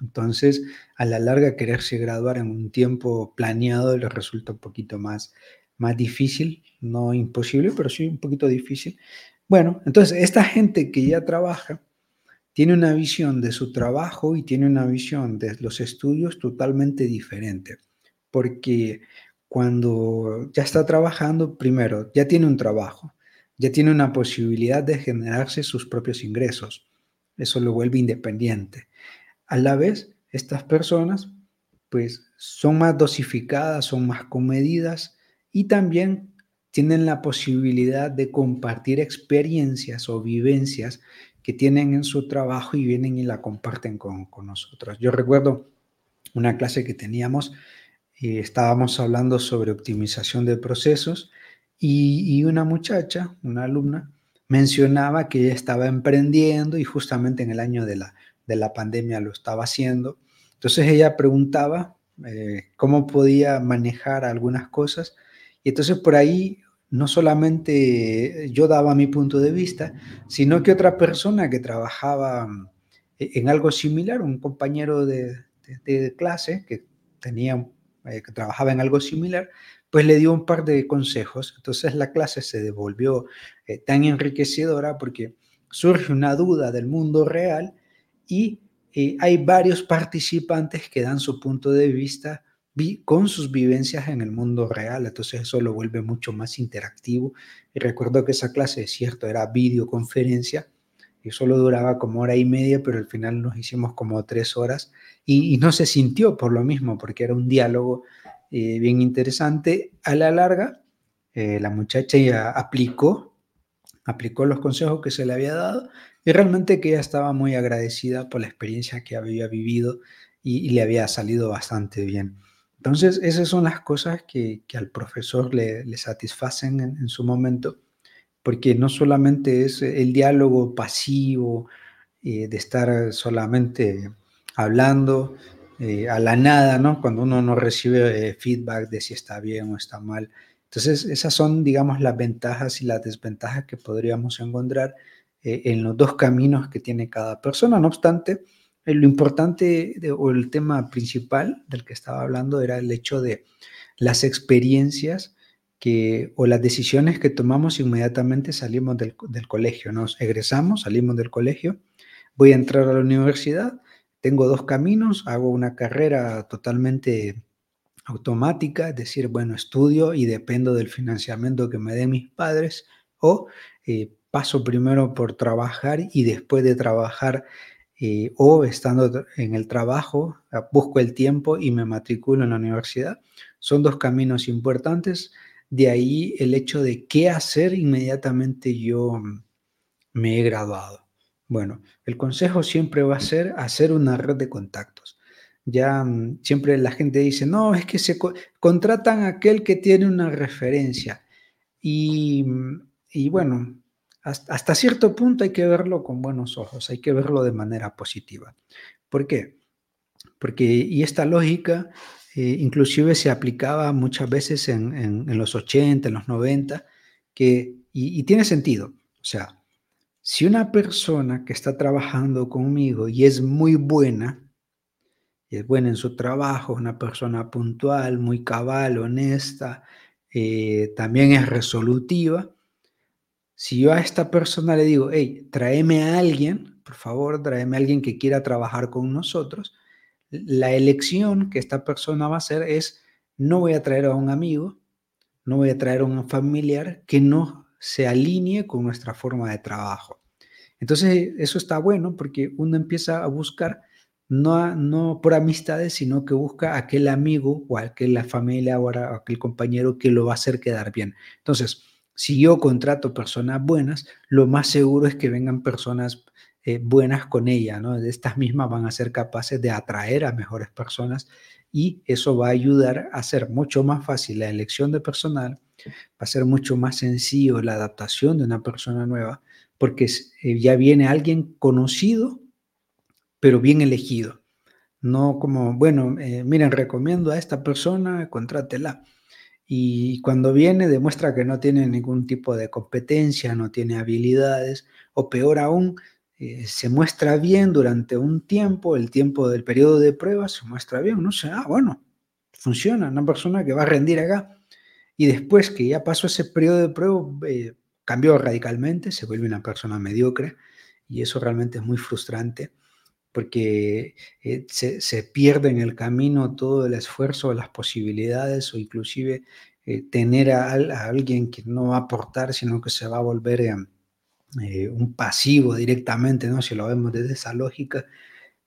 Speaker 1: Entonces, a la larga, quererse graduar en un tiempo planeado les resulta un poquito más, más difícil, no imposible, pero sí un poquito difícil. Bueno, entonces esta gente que ya trabaja tiene una visión de su trabajo y tiene una visión de los estudios totalmente diferente, porque cuando ya está trabajando, primero, ya tiene un trabajo, ya tiene una posibilidad de generarse sus propios ingresos. Eso lo vuelve independiente. A la vez, estas personas pues son más dosificadas, son más comedidas y también tienen la posibilidad de compartir experiencias o vivencias que tienen en su trabajo y vienen y la comparten con, nosotros. Yo recuerdo una clase que teníamos y estábamos hablando sobre optimización de procesos y, una muchacha, una alumna, mencionaba que ella estaba emprendiendo y justamente en el año de la, de la pandemia lo estaba haciendo. Entonces ella preguntaba eh, cómo podía manejar algunas cosas y entonces por ahí no solamente yo daba mi punto de vista, sino que otra persona que trabajaba mm, e-, en algo similar, un compañero de, clase que tenía, eh, que trabajaba en algo similar, pues le dio un par de consejos. Entonces la clase se devolvió eh, tan enriquecedora porque surge una duda del mundo real y eh, hay varios participantes que dan su punto de vista con sus vivencias en el mundo real, entonces eso lo vuelve mucho más interactivo. Y recuerdo que esa clase, es cierto, era videoconferencia y solo duraba como hora y media, pero al final nos hicimos como tres horas y, no se sintió por lo mismo, porque era un diálogo eh, bien interesante. A la larga, eh, la muchacha ya aplicó, aplicó los consejos que se le había dado y realmente que ella estaba muy agradecida por la experiencia que había vivido y le había salido bastante bien. Entonces, esas son las cosas que, al profesor le, satisfacen en, su momento, porque no solamente es el diálogo pasivo eh, de estar solamente hablando eh, a la nada, ¿no? Cuando uno no recibe eh, feedback de si está bien o está mal. Entonces, esas son, digamos, las ventajas y las desventajas que podríamos encontrar en los dos caminos que tiene cada persona. No obstante, eh, lo importante o el tema principal del que estaba hablando era el hecho de las experiencias que, o las decisiones que tomamos inmediatamente salimos del, colegio. Nos egresamos, salimos del colegio, voy a entrar a la universidad, tengo dos caminos, hago una carrera totalmente automática, es decir, bueno, estudio y dependo del financiamiento que me den mis padres, o eh, paso primero por trabajar y después de trabajar eh, o estando en el trabajo, ah, busco el tiempo y me matriculo en la universidad. Son dos caminos importantes. De ahí el hecho de qué hacer inmediatamente yo mm, me he graduado. Bueno, el consejo siempre va a ser hacer una red de contactos. Ya mm, siempre la gente dice, no, es que se contratan a aquel que tiene una referencia. Y, mm, y bueno, hasta, cierto punto hay que verlo con buenos ojos, hay que verlo de manera positiva. ¿Por qué? Porque, y esta lógica eh, inclusive se aplicaba muchas veces en, los 80, en los 90, que, y, tiene sentido. O sea, si una persona que está trabajando conmigo y es muy buena, es buena en su trabajo, una persona puntual, muy cabal, honesta, eh, también es resolutiva, Si yo a esta persona le digo, hey, tráeme a alguien, por favor, tráeme a alguien que quiera trabajar con nosotros, la elección que esta persona va a hacer es, no voy a traer a un amigo, no voy a traer a un familiar que no se alinee con nuestra forma de trabajo. Entonces, eso está bueno porque uno empieza a buscar no, no por amistades, sino que busca aquel amigo o aquella familia o aquel compañero que lo va a hacer quedar bien. Entonces, si yo contrato personas buenas, lo más seguro es que vengan personas eh, buenas con ella, ¿no? Estas mismas van a ser capaces de atraer a mejores personas y eso va a ayudar a hacer mucho más fácil la elección de personal, va a ser mucho más sencillo la adaptación de una persona nueva, porque eh, ya viene alguien conocido, pero bien elegido. No como, bueno, eh, miren, recomiendo a esta persona, contrátela y cuando viene demuestra que no tiene ningún tipo de competencia, no tiene habilidades, o peor aún, eh, se muestra bien durante un tiempo, el tiempo del periodo de prueba se muestra bien, no sé, ah, bueno, funciona, una persona que va a rendir acá, y después que ya pasó ese periodo de prueba, eh, cambió radicalmente, se vuelve una persona mediocre, y eso realmente es muy frustrante porque eh, se, pierde en el camino todo el esfuerzo, las posibilidades o inclusive eh, tener a, alguien que no va a aportar, sino que se va a volver eh, un pasivo directamente, ¿no? Si lo vemos desde esa lógica,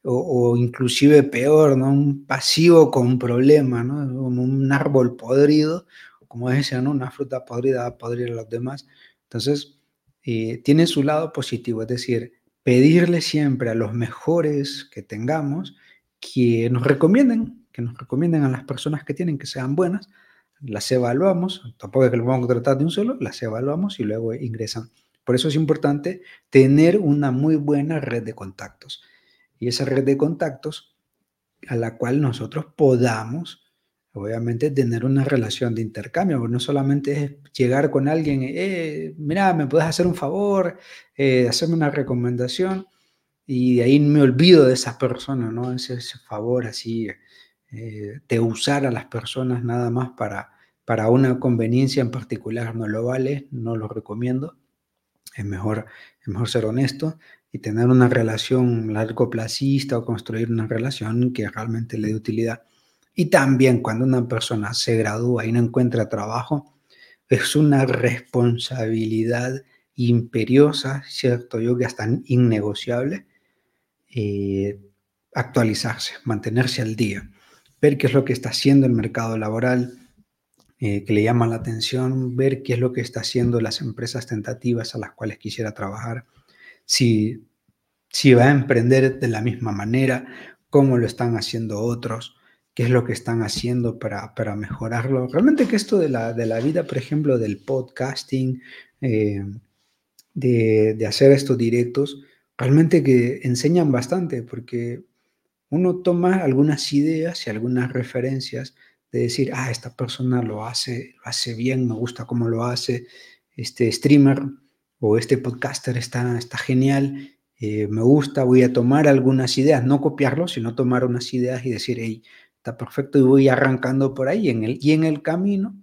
Speaker 1: o, inclusive peor, ¿no? Un pasivo con problema, ¿no? Como un árbol podrido, como decía, ¿no? Una fruta podrida va a podrir a los demás. Entonces, tiene su lado positivo, es decir, pedirle siempre a los mejores que tengamos que nos recomienden, que nos recomienden a las personas que tienen que sean buenas, las evaluamos, tampoco es que lo vamos a contratar de un solo, las evaluamos y luego ingresan. Por eso es importante tener una muy buena red de contactos. Y esa red de contactos a la cual nosotros podamos obviamente tener una relación de intercambio, no solamente es llegar con alguien, eh, mira, me puedes hacer un favor, eh, hacerme una recomendación, y de ahí me olvido de esa persona, ¿no? Ese, favor así, eh, usar a las personas nada más para, para una conveniencia en particular, no lo vale, no lo recomiendo, es mejor, es mejor ser honesto y tener una relación largo placista o construir una relación que realmente le dé utilidad y también cuando una persona se gradúa y no encuentra trabajo, es una responsabilidad imperiosa, ¿cierto? Yo que hasta innegociable, eh, actualizarse, mantenerse al día, ver qué es lo que está haciendo el mercado laboral, eh, que le llama la atención, ver qué es lo que está haciendo las empresas tentativas a las cuales quisiera trabajar, si, si va a emprender de la misma manera, cómo lo están haciendo otros, qué es lo que están haciendo para, para mejorarlo. Realmente que esto de la, de la vida, por ejemplo, del podcasting, eh, de, de, hacer estos directos, realmente que enseñan bastante, porque uno toma algunas ideas y algunas referencias de decir, ah, esta persona lo hace, lo hace bien, me gusta cómo lo hace, este streamer o este podcaster está, está genial, eh, me gusta, voy a tomar algunas ideas, no copiarlo, sino tomar unas ideas y decir, hey, perfecto y voy arrancando por ahí en el, y en el camino,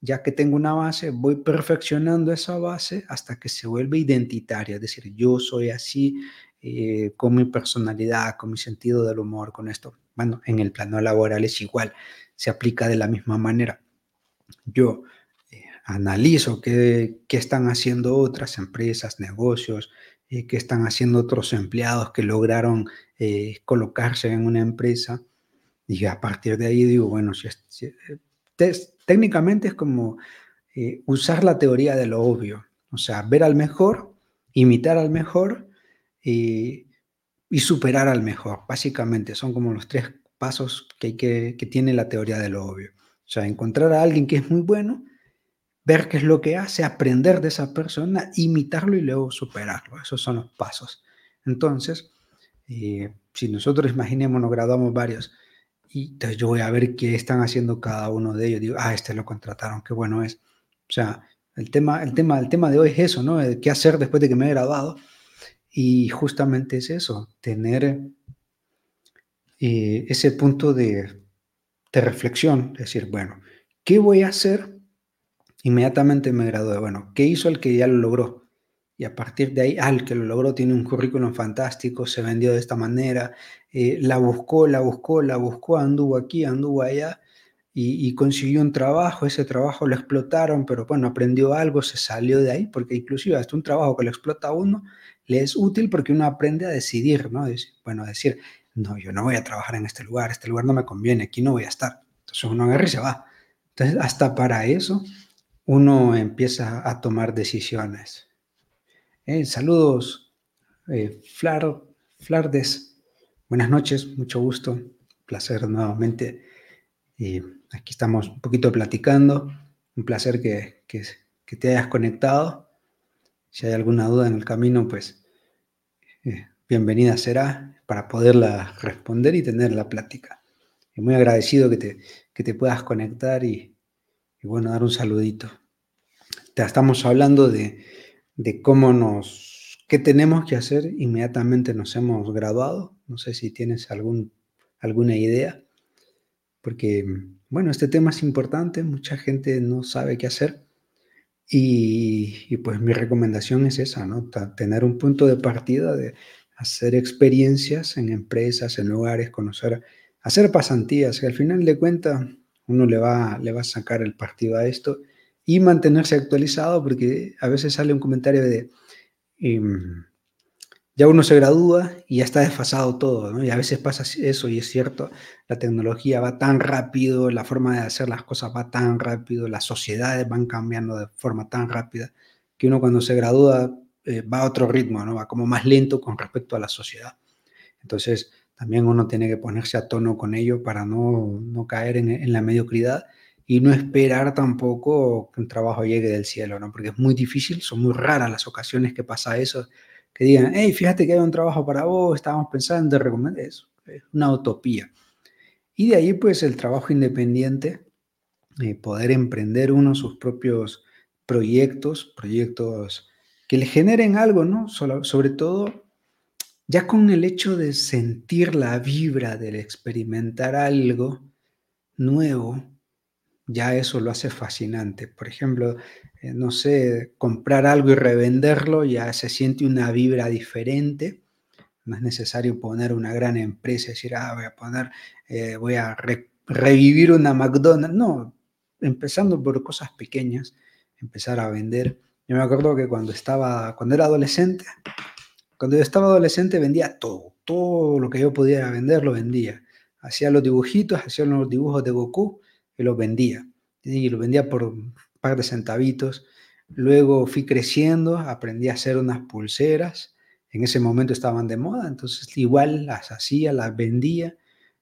Speaker 1: ya que tengo una base, voy perfeccionando esa base hasta que se vuelve identitaria, es decir, yo soy así eh, con mi personalidad, con mi sentido del humor, con esto. Bueno, en el plano laboral es igual, se aplica de la misma manera. Yo eh, analizo qué, qué, están haciendo otras empresas, negocios, eh, qué están haciendo otros empleados que lograron colocarse en una empresa y a partir de ahí digo, bueno, si, técnicamente es como eh, usar la teoría de lo obvio, o sea, ver al mejor, imitar al mejor y superar al mejor. Básicamente son como los tres pasos que, que, que tiene la teoría de lo obvio. O sea, encontrar a alguien que es muy bueno, ver qué es lo que hace, aprender de esa persona, imitarlo y luego superarlo. Esos son los pasos. Entonces, eh, si nosotros imaginemos, nos graduamos varios y entonces yo voy a ver qué están haciendo cada uno de ellos. Digo, ah, este lo contrataron, qué bueno es. O sea, el tema, el tema, el tema de hoy es eso, ¿no? ¿Qué hacer después de que me he graduado? Y justamente es eso, tener eh, ese punto de, de reflexión, decir, bueno, ¿qué voy a hacer inmediatamente me gradué. Bueno, ¿qué hizo el que ya lo logró? Y a partir de ahí, al ah, que lo logró tiene un currículum fantástico, se vendió de esta manera, eh, la buscó, la buscó, la buscó, anduvo aquí, anduvo allá y, consiguió un trabajo, ese trabajo lo explotaron, pero bueno, aprendió algo, se salió de ahí, porque inclusive hasta un trabajo que lo explota a uno le es útil porque uno aprende a decidir, ¿no? bueno, decir, no, yo no voy a trabajar en este lugar, este lugar no me conviene, aquí no voy a estar. Entonces uno agarra y se va. Entonces, hasta para eso uno empieza a tomar decisiones. Eh, saludos, eh, Flar, Flardes. Buenas noches, mucho gusto, placer nuevamente. Y aquí estamos un poquito platicando. Un placer que, que, te hayas conectado. Si hay alguna duda en el camino, pues eh, bienvenida será para poderla responder y tener la plática. Y muy agradecido que te, que te puedas conectar y, y bueno, dar un saludito estamos hablando de, cómo nos, qué tenemos que hacer inmediatamente nos hemos graduado. No sé si tienes algún, alguna idea, porque, bueno, este tema es importante, mucha gente no sabe qué hacer. Y, pues mi recomendación es esa, ¿no? Tener un punto de partida de hacer experiencias en empresas, en lugares, conocer, hacer pasantías, que al final de cuentas uno le va, le va a sacar el partido a esto y mantenerse actualizado porque a veces sale un comentario de em, ya uno se gradúa y ya está desfasado todo. Y a veces pasa eso y es cierto, la tecnología va tan rápido, la forma de hacer las cosas va tan rápido, las sociedades van cambiando de forma tan rápida que uno cuando se gradúa eh, va a otro ritmo, ¿no? Va como más lento con respecto a la sociedad. Entonces, también uno tiene que ponerse a tono con ello para no, no caer en, en la mediocridad y no esperar tampoco que un trabajo llegue del cielo, ¿no? Porque es muy difícil, son muy raras las ocasiones que pasa eso, que digan, hey, fíjate que hay un trabajo para vos, estábamos pensando en recomendar eso, es una utopía. Y de ahí, pues, el trabajo independiente, eh, poder emprender uno sus propios proyectos, proyectos que le generen algo, ¿no? sobre todo, ya con el hecho de sentir la vibra, del experimentar algo nuevo, ya eso lo hace fascinante. Por ejemplo, eh, no sé, comprar algo y revenderlo, ya se siente una vibra diferente. No es necesario poner una gran empresa y decir, ah, voy a poner, eh, voy a revivir una McDonald's. No, empezando por cosas pequeñas, empezar a vender. Yo me acuerdo que cuando estaba, cuando era adolescente, cuando yo estaba adolescente vendía todo, todo lo que yo pudiera vender lo vendía. Hacía los dibujitos, hacía los dibujos de Goku que los vendía. Y lo vendía por par de centavitos. Luego fui creciendo, aprendí a hacer unas pulseras. En ese momento estaban de moda, entonces igual las hacía, las vendía.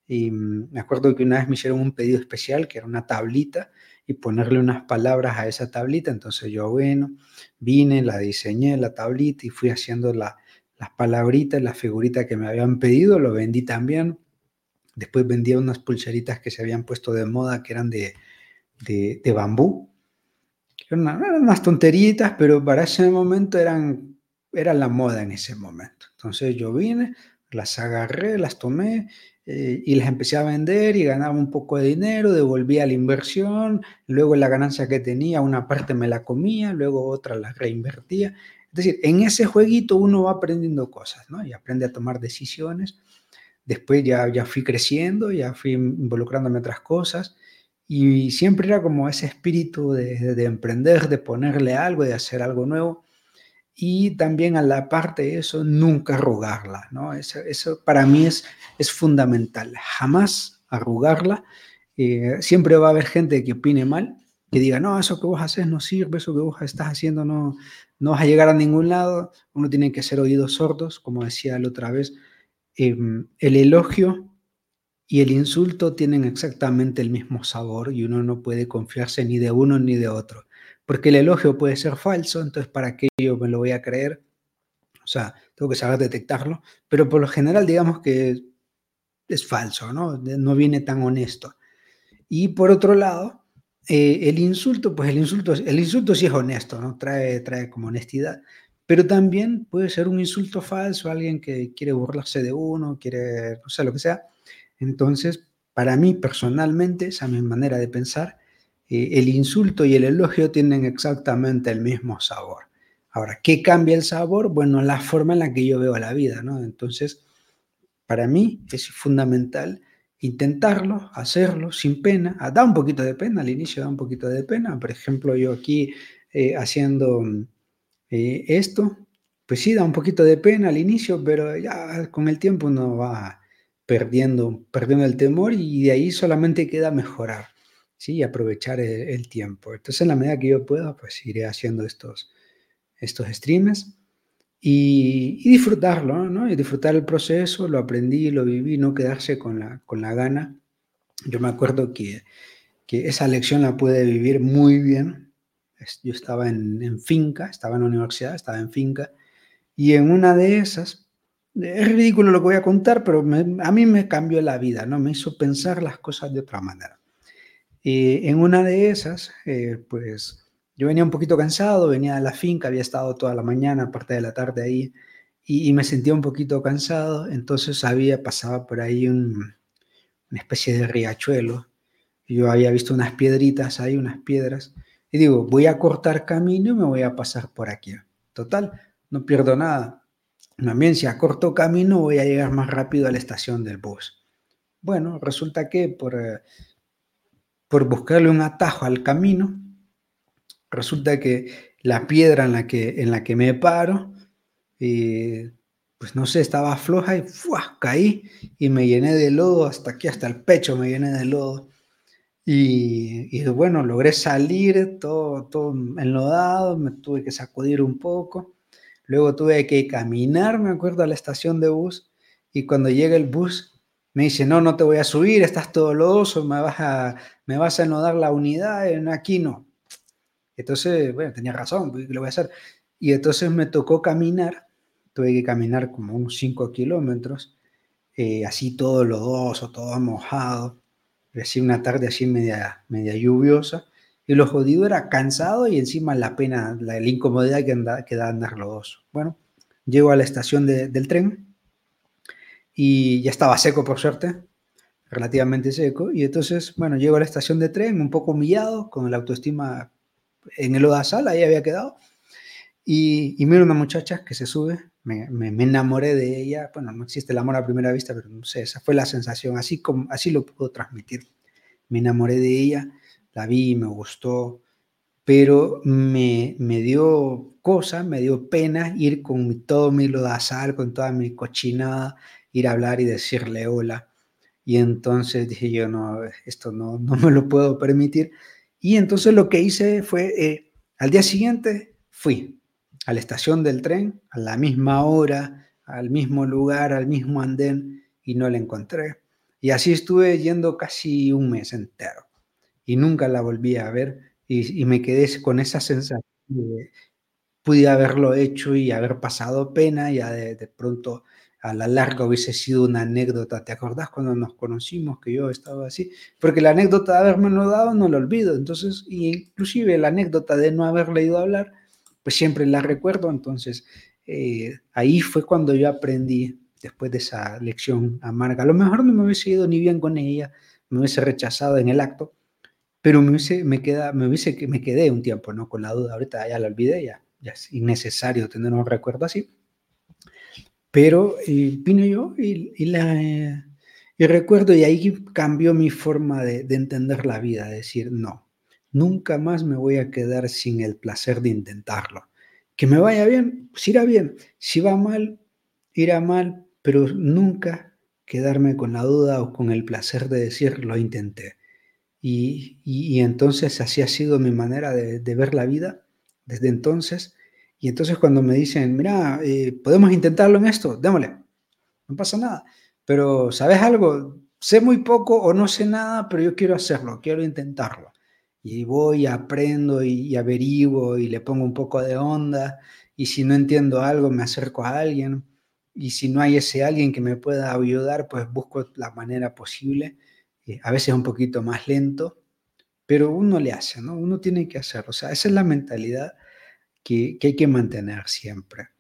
Speaker 1: Y mm, me acuerdo que una vez me hicieron un pedido especial, que era una tablita, y ponerle unas palabras a esa tablita. Entonces yo, bueno, vine, la diseñé, la tablita, y fui haciendo las palabritas, las figuritas que me habían pedido, lo vendí también. Después vendía unas pulseritas que se habían puesto de moda, que eran de, de, bambú. Eran, unas tonteritas, pero para ese momento eran, eran la moda en ese momento. Entonces yo vine, las agarré, las tomé eh, y las empecé a vender y ganaba un poco de dinero, devolvía la inversión, luego la ganancia que tenía, una parte me la comía, luego otra la reinvertía. Es decir, en ese jueguito uno va aprendiendo cosas, ¿no? Y aprende a tomar decisiones Después ya, ya fui creciendo, ya fui involucrándome en otras cosas y siempre era como ese espíritu de, emprender, de ponerle algo, de hacer algo nuevo. Y también a la parte de eso, nunca arrugarla, ¿no? Eso, eso para mí es, es fundamental, jamás arrugarla. Eh, siempre va a haber gente que opine mal, que diga, no, eso que vos haces no sirve, eso que vos estás haciendo no, no vas a llegar a ningún lado. Uno tiene que ser oídos sordos, como decía la otra vez, Em, el elogio y el insulto tienen exactamente el mismo sabor y uno no puede confiarse ni de uno ni de otro. Porque el elogio puede ser falso, entonces ¿para qué yo me lo voy a creer? O sea, tengo que saber detectarlo, pero por lo general digamos que es falso, ¿no? No viene tan honesto. Y por otro lado, eh, el insulto, pues el insulto, el insulto sí es honesto, ¿no? Trae, trae como honestidad, pero también puede ser un insulto falso, alguien que quiere burlarse de uno, quiere, no sé, lo que sea. Entonces, para mí personalmente, esa es mi manera de pensar, eh, el insulto y el elogio tienen exactamente el mismo sabor. Ahora, ¿qué cambia el sabor? Bueno, la forma en la que yo veo la vida, ¿no? Entonces, para mí es fundamental intentarlo, hacerlo sin pena. Ah, da un poquito de pena, al inicio da un poquito de pena. Por ejemplo, yo aquí eh, haciendo eh, esto, pues sí, da un poquito de pena al inicio, pero ya con el tiempo uno va perdiendo, perdiendo el temor y de ahí solamente queda mejorar, ¿sí? Y aprovechar el, tiempo. Entonces, en la medida que yo pueda, pues iré haciendo estos, estos streams y, disfrutarlo, ¿no? Y disfrutar el proceso, lo aprendí, lo viví, no quedarse con la, con la gana. Yo me acuerdo que, que esa lección la pude vivir muy bien. Yo estaba en, en, finca, estaba en la universidad, estaba en finca, y en una de esas, es ridículo lo que voy a contar, pero a mí me cambió la vida, ¿no? Me hizo pensar las cosas de otra manera. Y en una de esas, eh, pues yo venía un poquito cansado, venía de la finca, había estado toda la mañana, parte de la tarde ahí, y, me sentía un poquito cansado, entonces había, pasaba por ahí una especie de riachuelo, yo había visto unas piedritas ahí, unas piedras, y digo, voy a cortar camino y me voy a pasar por aquí. Total, no pierdo nada. También si acorto camino voy a llegar más rápido a la estación del bus. Bueno, resulta que por, eh, por buscarle un atajo al camino, resulta que la piedra en la que, en la que me paro, eh, pues no sé, estaba floja y caí y me llené de lodo hasta aquí, hasta el pecho me llené de lodo. Y, y, bueno, logré salir todo, todo enlodado, me tuve que sacudir un poco. Luego tuve que caminar, me acuerdo, a la estación de bus. Y cuando llega el bus, me dice, no, no te voy a subir, estás todo lodoso, me vas a, me vas a la unidad, aquí no. Entonces, bueno, tenía razón, ¿qué lo voy a hacer? Y entonces me tocó caminar, tuve que caminar como unos 5 kilómetros, eh, así todo lodoso, todo mojado, así una tarde así media, media lluviosa, y lo jodido era cansado y encima la pena, la, incomodidad que, anda, que da andar lodoso. Bueno, llego a la estación del tren y ya estaba seco por suerte, relativamente seco, y entonces, bueno, llego a la estación de tren un poco humillado, con la autoestima en el Odasal, ahí había quedado. Y, y miro una muchacha que se sube, me, me, enamoré de ella. Bueno, no existe el amor a primera vista, pero no sé, esa fue la sensación, así, como, así lo puedo transmitir. Me enamoré de ella, la vi, me gustó, pero me, me dio cosa, me dio pena ir con todo mi lodazal, con toda mi cochinada, ir a hablar y decirle hola. Y entonces dije yo, no, esto no, no me lo puedo permitir. Y entonces lo que hice fue, eh, al día siguiente fui a la estación del tren, a la misma hora, al mismo lugar, al mismo andén, y no la encontré. Y así estuve yendo casi un mes entero. Y nunca la volví a ver y, me quedé con esa sensación de pude haberlo hecho y haber pasado pena, ya de, de pronto a la larga hubiese sido una anécdota. ¿Te acordás cuando nos conocimos que yo estaba así? Porque la anécdota de haberme dado no la olvido. Entonces, inclusive la anécdota de no haber leído hablar, pues siempre la recuerdo. Entonces, eh, ahí fue cuando yo aprendí, después de esa lección amarga. A lo mejor no me hubiese ido ni bien con ella, me hubiese rechazado en el acto, pero me hubiese, me queda, me me quedé un tiempo, ¿no? Con la duda. Ahorita ya la olvidé, ya, ya es innecesario tener un recuerdo así pero eh, yo y, la, y recuerdo, y ahí cambió mi forma de, entender la vida, decir, no, nunca más me voy a quedar sin el placer de intentarlo. Que me vaya bien, pues irá bien. Si va mal, irá mal, pero nunca quedarme con la duda o con el placer de decir, lo intenté. Y, entonces así ha sido mi manera de, de ver la vida desde entonces y entonces cuando me dicen, mira, eh, podemos intentarlo en esto, démosle, no pasa nada. Pero, ¿sabes algo? Sé muy poco o no sé nada, pero yo quiero hacerlo, quiero intentarlo. Y voy, aprendo y, y averiguo y le pongo un poco de onda. Y si no entiendo algo, me acerco a alguien. Y si no hay ese alguien que me pueda ayudar, pues busco la manera posible. Eh, a veces un poquito más lento, pero uno le hace, ¿no? Uno tiene que hacerlo. O sea, esa es la mentalidad que, hay que mantener siempre,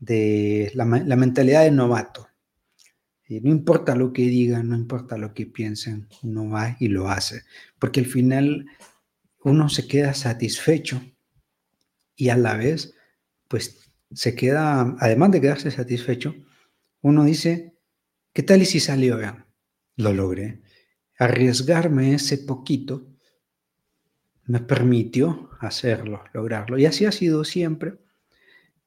Speaker 1: de la, mentalidad de novato. Y no importa lo que digan, no importa lo que piensen, uno va y lo hace, porque al final uno se queda satisfecho y a la vez, pues se queda, además de quedarse satisfecho, uno dice, ¿qué tal y si salió? Vean, lo logré. Arriesgarme ese poquito me permitió hacerlo, lograrlo. Y así ha sido siempre.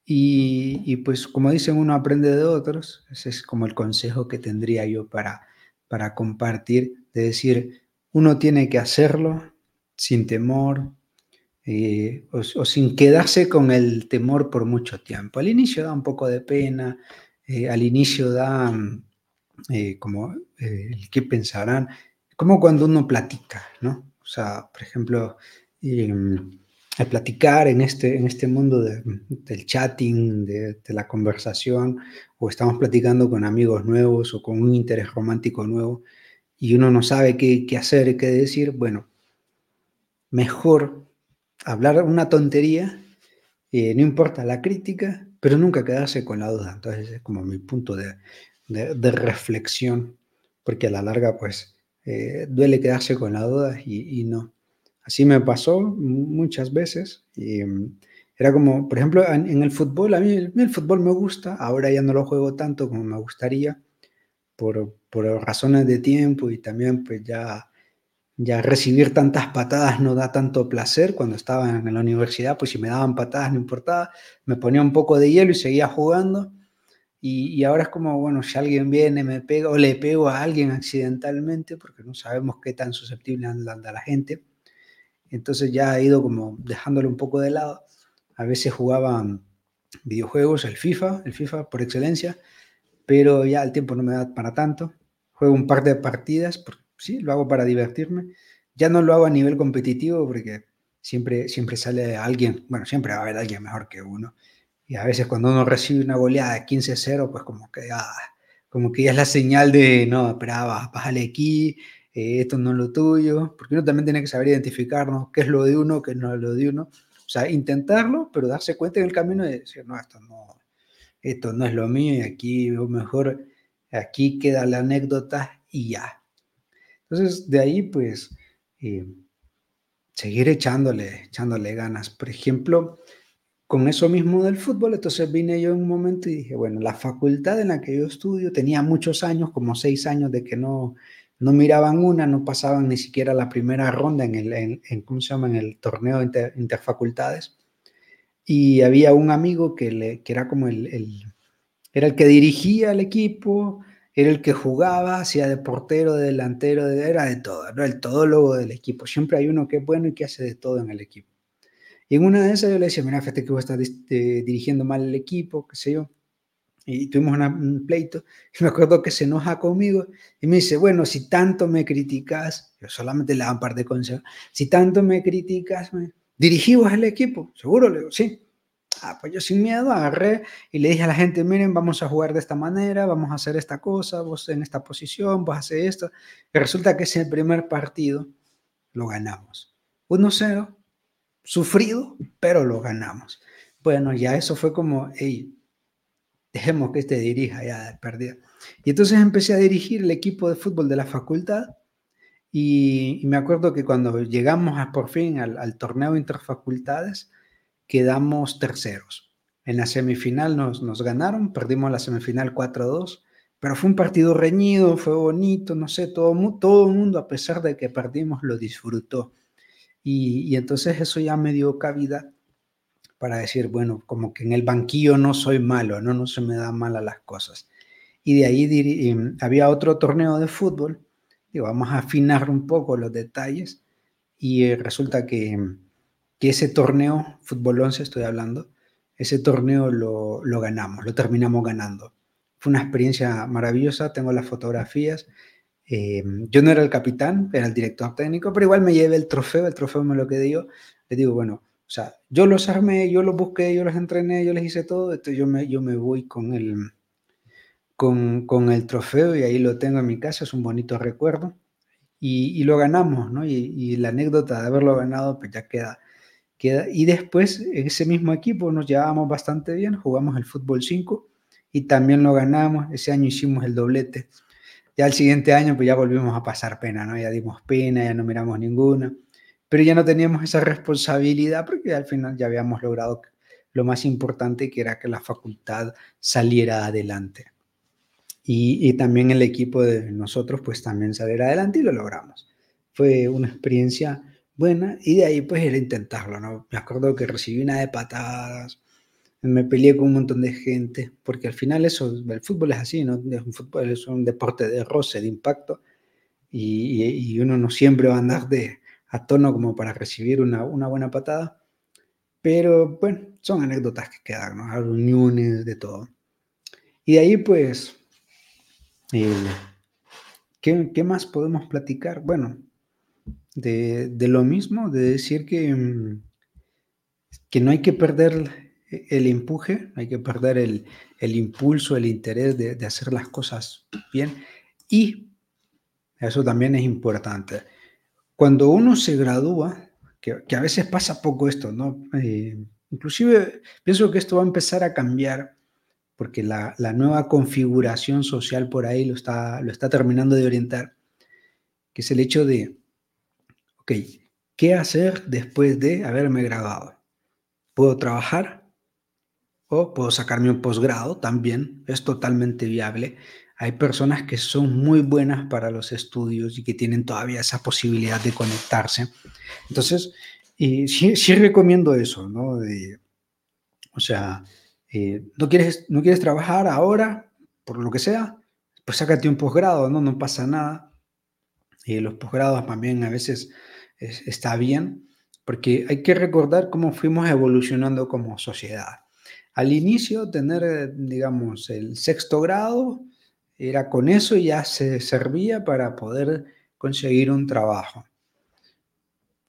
Speaker 1: Y, pues como dicen, uno aprende de otros. Ese es como el consejo que tendría yo para, para compartir, de decir, uno tiene que hacerlo sin temor eh, o, sin quedarse con el temor por mucho tiempo. Al inicio da un poco de pena, eh, al inicio da eh, como el que pensarán, como cuando uno platica, ¿no? O sea, por ejemplo, al platicar en este, en este mundo del chatting, de, la conversación, o estamos platicando con amigos nuevos o con un interés romántico nuevo, y uno no sabe qué, qué hacer, qué decir, bueno, mejor hablar una tontería, eh, no importa la crítica, pero nunca quedarse con la duda. Entonces es como mi punto de, de, reflexión, porque a la larga, pues, eh, duele quedarse con la duda y, no. Así me pasó muchas veces. Y, mm, era como, por ejemplo, en, el fútbol, a mí, el fútbol me gusta, ahora ya no lo juego tanto como me gustaría, por, por razones de tiempo y también pues ya, ya recibir tantas patadas no da tanto placer. Cuando estaba en la universidad, pues si me daban patadas no importaba, me ponía un poco de hielo y seguía jugando y, ahora es como, bueno, si alguien viene, me pega o le pego a alguien accidentalmente, porque no sabemos qué tan susceptible anda la gente. Entonces ya he ido como dejándolo un poco de lado. A veces jugaban videojuegos, el FIFA, el FIFA por excelencia, pero ya el tiempo no me da para tanto. Juego un par de partidas, sí, lo hago para divertirme. Ya no lo hago a nivel competitivo porque siempre, siempre sale alguien, bueno, siempre va a haber alguien mejor que uno. Y a veces cuando uno recibe una goleada de 15-0, pues como que, ah, como que ya es la señal de, no, espera, bájale aquí, eh, esto no es lo tuyo, porque uno también tiene que saber identificarnos qué es lo de uno, qué no es lo de uno. O sea, intentarlo, pero darse cuenta en el camino de decir, no, esto no, esto no es lo mío y aquí lo mejor, aquí queda la anécdota y ya. Entonces, de ahí, pues, eh, seguir echándole, echándole ganas. Por ejemplo, con eso mismo del fútbol, entonces vine yo en un momento y dije, bueno, la facultad en la que yo estudio tenía muchos años, como seis años de que no, no miraban una, no pasaban ni siquiera la primera ronda en el, en, ¿cómo se llama? En el torneo interfacultades. Y había un amigo que, le, que era como el, el, era el que dirigía el equipo, era el que jugaba, hacía de portero, de delantero, era de todo, ¿no? el todólogo del equipo. Siempre hay uno que es bueno y que hace de todo en el equipo. Y en una de esas yo le decía, mira, fíjate que vos estás eh, dirigiendo mal el equipo, qué sé yo. Y tuvimos un pleito. Y me acuerdo que se enoja conmigo y me dice, bueno, si tanto me criticas, yo solamente le daba un par de consejos, si tanto me criticas, me... el equipo, seguro, le digo, sí. Ah, pues yo sin miedo agarré y le dije a la gente, miren, vamos a jugar de esta manera, vamos a hacer esta cosa, vos en esta posición, vos haces esto. Y resulta que ese primer partido lo ganamos. 1-0, sufrido, pero lo ganamos. Bueno, ya eso fue como, hey, dejemos que este dirija ya de perdida. Y entonces empecé a dirigir el equipo de fútbol de la facultad y, me acuerdo que cuando llegamos a, por fin al, al, torneo interfacultades, quedamos terceros. En la semifinal nos, nos ganaron, perdimos la semifinal 4-2, pero fue un partido reñido, fue bonito, no sé, todo, todo el mundo, a pesar de que perdimos, lo disfrutó. Y, entonces eso ya me dio cabida para decir, bueno, como que en el banquillo no soy malo, no, no se me dan mal las cosas. Y de ahí em, había otro torneo de fútbol, digo, vamos a afinar un poco los detalles, y eh, resulta que, que, ese torneo, fútbol 11 estoy hablando, ese torneo lo, lo ganamos, lo terminamos ganando. Fue una experiencia maravillosa, tengo las fotografías, eh, yo no era el capitán, era el director técnico, pero igual me llevé el trofeo, el trofeo me lo quedé yo. Le digo, bueno, o sea, yo los armé, yo los busqué, yo los entrené, yo les hice todo, entonces yo me, yo me voy con el, con, con el trofeo y ahí lo tengo en mi casa, es un bonito recuerdo. Y, y lo ganamos, ¿no? Y, y, la anécdota de haberlo ganado, pues ya queda, queda. Y después, en ese mismo equipo nos llevábamos bastante bien, jugamos el fútbol 5 y también lo ganamos. Ese año hicimos el doblete ya el siguiente año pues ya volvimos a pasar pena, ¿no? Ya dimos pena, ya no miramos ninguna. pero ya no teníamos esa responsabilidad porque al final ya habíamos logrado lo más importante que era que la facultad saliera adelante. Y, también el equipo de nosotros pues también saliera adelante y lo logramos. Fue una experiencia buena y de ahí pues era intentarlo, ¿no? Me acuerdo que recibí una de patadas, me peleé con un montón de gente, porque al final eso, el fútbol es así, ¿no? Un fútbol es un deporte de roce, de impacto, y, uno no siempre va a andar de, a tono como para recibir una, una, buena patada, pero bueno, son anécdotas que quedan, ¿no? Reuniones, de todo. Y de ahí pues, ¿qué, ¿qué, más podemos platicar? Bueno, de, de lo mismo, de decir que, mm, que no hay que perder el empuje, hay que perder el, impulso, el interés de, hacer las cosas bien. Y eso también es importante. Cuando uno se gradúa, que, a veces pasa poco esto, ¿no? Eh, inclusive pienso que esto va a empezar a cambiar porque la, nueva configuración social por ahí lo está, lo está terminando de orientar, que es el hecho de, ok, ¿qué hacer después de haberme graduado? ¿Puedo trabajar? O puedo sacarme un posgrado también, es totalmente viable. Hay personas que son muy buenas para los estudios y que tienen todavía esa posibilidad de conectarse. Entonces, y sí, sí recomiendo eso, ¿no? o sea, eh, ¿no, quieres, no quieres trabajar ahora, por lo que sea, pues sácate un posgrado, ¿no? No pasa nada. Y los posgrados también a veces está bien, porque hay que recordar cómo fuimos evolucionando como sociedad. Al inicio, tener, eh, digamos, el sexto grado, era con eso ya se servía para poder conseguir un trabajo.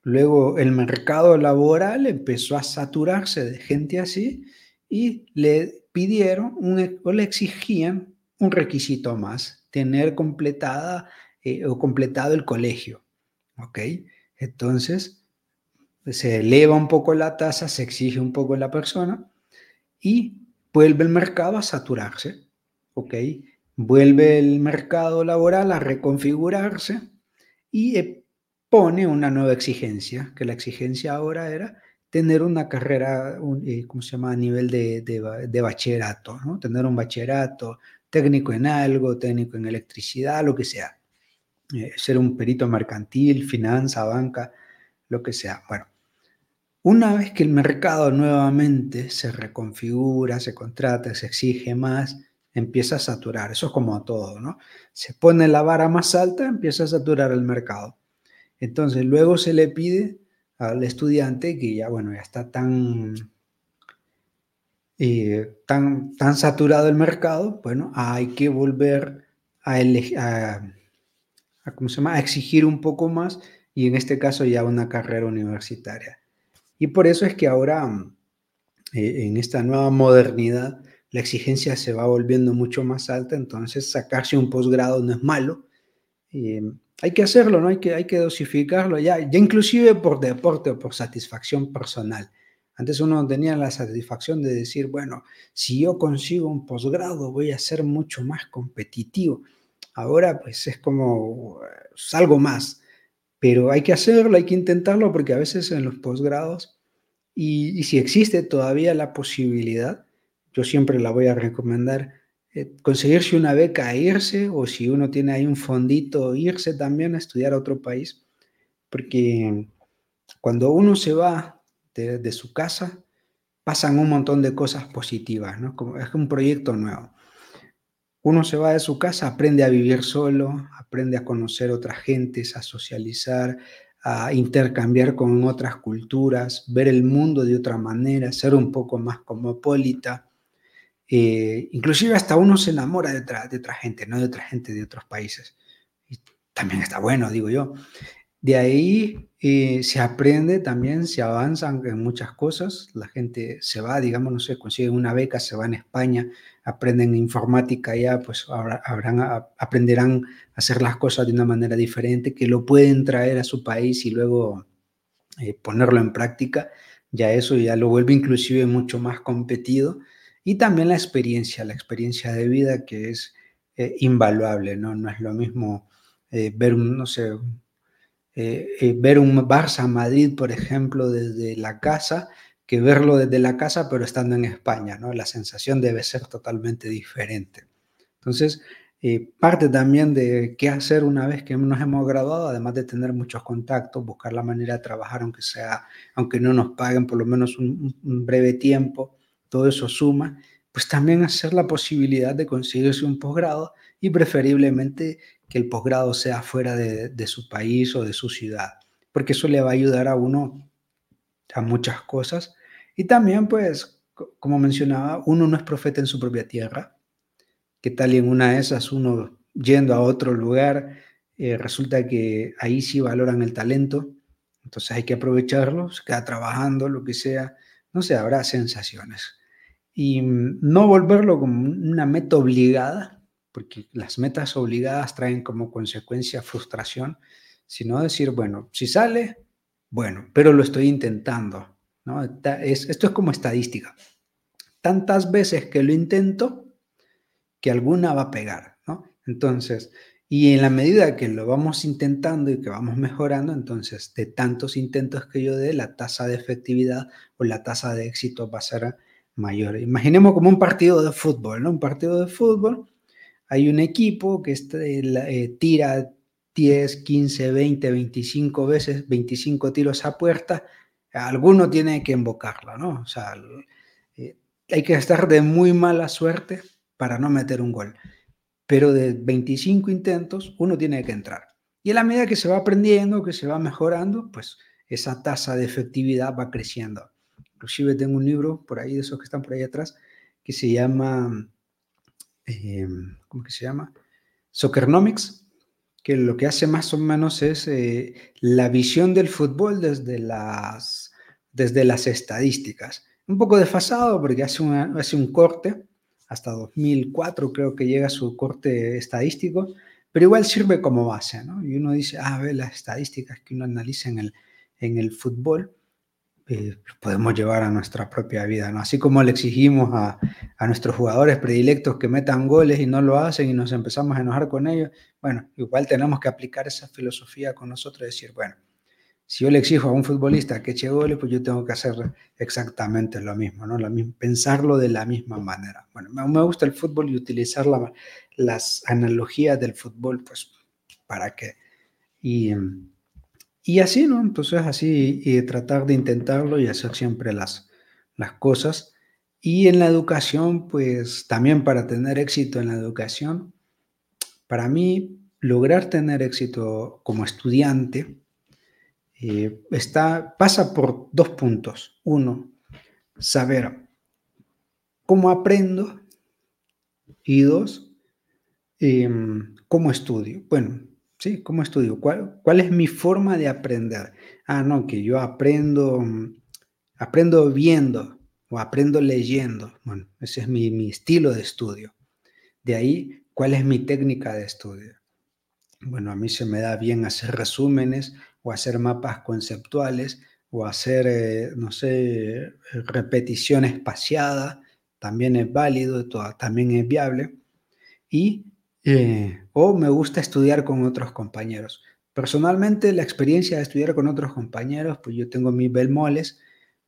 Speaker 1: Luego el mercado laboral empezó a saturarse de gente así y le pidieron o le exigían un requisito más, tener completada eh, o completado el colegio. ¿Ok? Entonces se eleva un poco la tasa, se exige un poco la persona y vuelve el mercado a saturarse, ¿ok? Vuelve el mercado laboral a reconfigurarse y eh, pone una nueva exigencia, que la exigencia ahora era tener una carrera, eh, ¿cómo se llama?, a nivel de, de, bachillerato, ¿no? Tener un bachillerato, técnico en algo, técnico en electricidad, lo que sea. Eh, ser un perito mercantil, finanza, banca, lo que sea. Bueno, una vez que el mercado nuevamente se reconfigura, se contrata, se exige más, empieza a saturar. Eso es como todo, ¿no? Se pone la vara más alta, empieza a saturar el mercado. Entonces, luego se le pide al estudiante que ya, bueno, ya está tan, eh, tan, tan saturado el mercado, bueno, hay que volver a, ¿cómo se llama? a exigir un poco más y en este caso ya una carrera universitaria. Y por eso es que ahora, eh, en esta nueva modernidad, la exigencia se va volviendo mucho más alta, entonces sacarse un posgrado no es malo. Eh, hay que hacerlo, ¿no? Hay que, hay que dosificarlo ya, ya inclusive por deporte o por satisfacción personal. Antes uno tenía la satisfacción de decir, bueno, si yo consigo un posgrado voy a ser mucho más competitivo. Ahora pues es como es algo más pero hay que hacerlo, hay que intentarlo porque a veces en los posgrados, y, si existe todavía la posibilidad, yo siempre la voy a recomendar, eh, conseguirse una beca e irse, o si uno tiene ahí un fondito, irse también a estudiar a otro país, porque cuando uno se va de, su casa, pasan un montón de cosas positivas, ¿no? Es un proyecto nuevo. Uno se va de su casa, aprende a vivir solo, aprende a conocer otras gentes, a socializar, a intercambiar con otras culturas, ver el mundo de otra manera, ser un poco más cosmopolita. Eh, inclusive hasta uno se enamora de otra, de otra gente, no de otra gente de otros países. Y también está bueno, digo yo. De ahí eh, se aprende también, se avanzan en muchas cosas. La gente se va, digamos, no sé, consigue una beca, se va en España, aprenden informática ya, pues habrán, aprenderán a hacer las cosas de una manera diferente, que lo pueden traer a su país y luego eh, ponerlo en práctica. Ya eso ya lo vuelve inclusive mucho más competido. Y también la experiencia, la experiencia de vida que es eh, invaluable, ¿no? No es lo mismo ver, no sé, eh, ver un Barça Madrid, por ejemplo, desde la casa, que verlo desde la casa, pero estando en España, ¿no? La sensación debe ser totalmente diferente. Entonces, eh, parte también de qué hacer una vez que nos hemos graduado, además de tener muchos contactos, buscar la manera de trabajar, aunque sea, aunque no nos paguen por lo menos un, breve tiempo, todo eso suma, pues también hacer la posibilidad de conseguirse un posgrado y preferiblemente que el posgrado sea fuera de, de su país o de su ciudad, porque eso le va a ayudar a uno a muchas cosas. Y también, pues, como mencionaba, uno no es profeta en su propia tierra. ¿Qué tal y en una de esas uno yendo a otro lugar, eh, resulta que ahí sí valoran el talento, entonces hay que aprovecharlo, se queda trabajando, lo que sea, no sé, habrá sensaciones. Y mm, no volverlo como una meta obligada, porque las metas obligadas traen como consecuencia frustración, sino decir, bueno, si sale, bueno, pero lo estoy intentando. ¿no? esto es como estadística. Tantas veces que lo intento, que alguna va a pegar. ¿no? Entonces, y en la medida que lo vamos intentando y que vamos mejorando, entonces de tantos intentos que yo dé, la tasa de efectividad o la tasa de éxito va a ser mayor. Imaginemos como un partido de fútbol, ¿no? Un partido de fútbol, hay un equipo que este, eh, tira 10, 15, 20, 25 veces, 25 tiros a puerta, alguno tiene que invocarla, ¿no? O sea, eh, hay que estar de muy mala suerte para no meter un gol. Pero de 25 intentos, uno tiene que entrar. Y a la medida que se va aprendiendo, que se va mejorando, pues esa tasa de efectividad va creciendo. Inclusive tengo un libro por ahí, de esos que están por ahí atrás, que se llama, eh, ¿cómo que se llama? Soccernomics, que lo que hace más o menos es eh, la visión del fútbol desde las, desde las estadísticas. Un poco desfasado porque hace, hace un corte, hasta 2004 creo que llega su corte estadístico, pero igual sirve como base, ¿no? Y uno dice, ah, ve las estadísticas que uno analiza en el, en el fútbol, eh, podemos llevar a nuestra propia vida, ¿no? Así como le exigimos a, a, nuestros jugadores predilectos que metan goles y no lo hacen y nos empezamos a enojar con ellos, bueno, igual tenemos que aplicar esa filosofía con nosotros y decir, bueno, si yo le exijo a un futbolista que eche goles, pues yo tengo que hacer exactamente lo mismo, ¿no? pensarlo de la misma manera. Bueno, me, gusta el fútbol y utilizar la, las analogías del fútbol, pues, para que... Y, y así, ¿no? Entonces así, y tratar de intentarlo y hacer siempre las, las cosas. Y en la educación, pues también para tener éxito en la educación, para mí lograr tener éxito como estudiante eh, está, pasa por dos puntos. Uno, saber cómo aprendo y dos, em, cómo estudio. Bueno, Sí, ¿cómo estudio? ¿Cuál, ¿Cuál es mi forma de aprender? Ah, no, que yo aprendo, aprendo viendo o aprendo leyendo. Bueno, ese es mi, mi estilo de estudio. De ahí, ¿cuál es mi técnica de estudio? Bueno, a mí se me da bien hacer resúmenes o hacer mapas conceptuales o hacer, eh, no sé, repetición espaciada. También es válido, también es viable. Y eh, o me gusta estudiar con otros compañeros. Personalmente, la experiencia de estudiar con otros compañeros, pues yo tengo mis belmoles,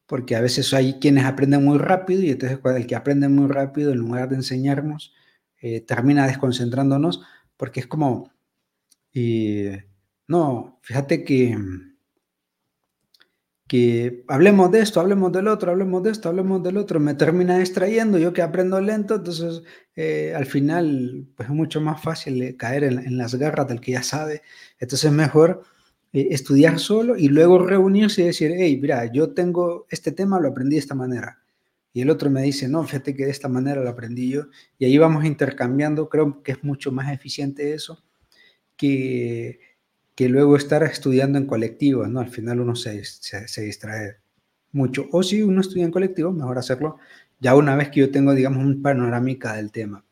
Speaker 1: porque a veces hay quienes aprenden muy rápido y entonces el que aprende muy rápido, en lugar de enseñarnos, eh, termina desconcentrándonos, porque es como, no, fíjate que que hablemos de esto, hablemos del otro, hablemos de esto, hablemos del otro, me termina distrayendo, yo que aprendo lento, entonces eh, al final pues es mucho más fácil caer en, las garras del que ya sabe, entonces es mejor eh, estudiar solo y luego reunirse y decir, hey, mira, yo tengo este tema, lo aprendí de esta manera. Y el otro me dice, no, fíjate que de esta manera lo aprendí yo. Y ahí vamos intercambiando, creo que es mucho más eficiente eso que que luego estar estudiando en colectivo, ¿no? Al final uno se, se, distrae mucho. O si uno estudia en colectivo, mejor hacerlo ya una vez que yo tengo, digamos, un panorámica del tema.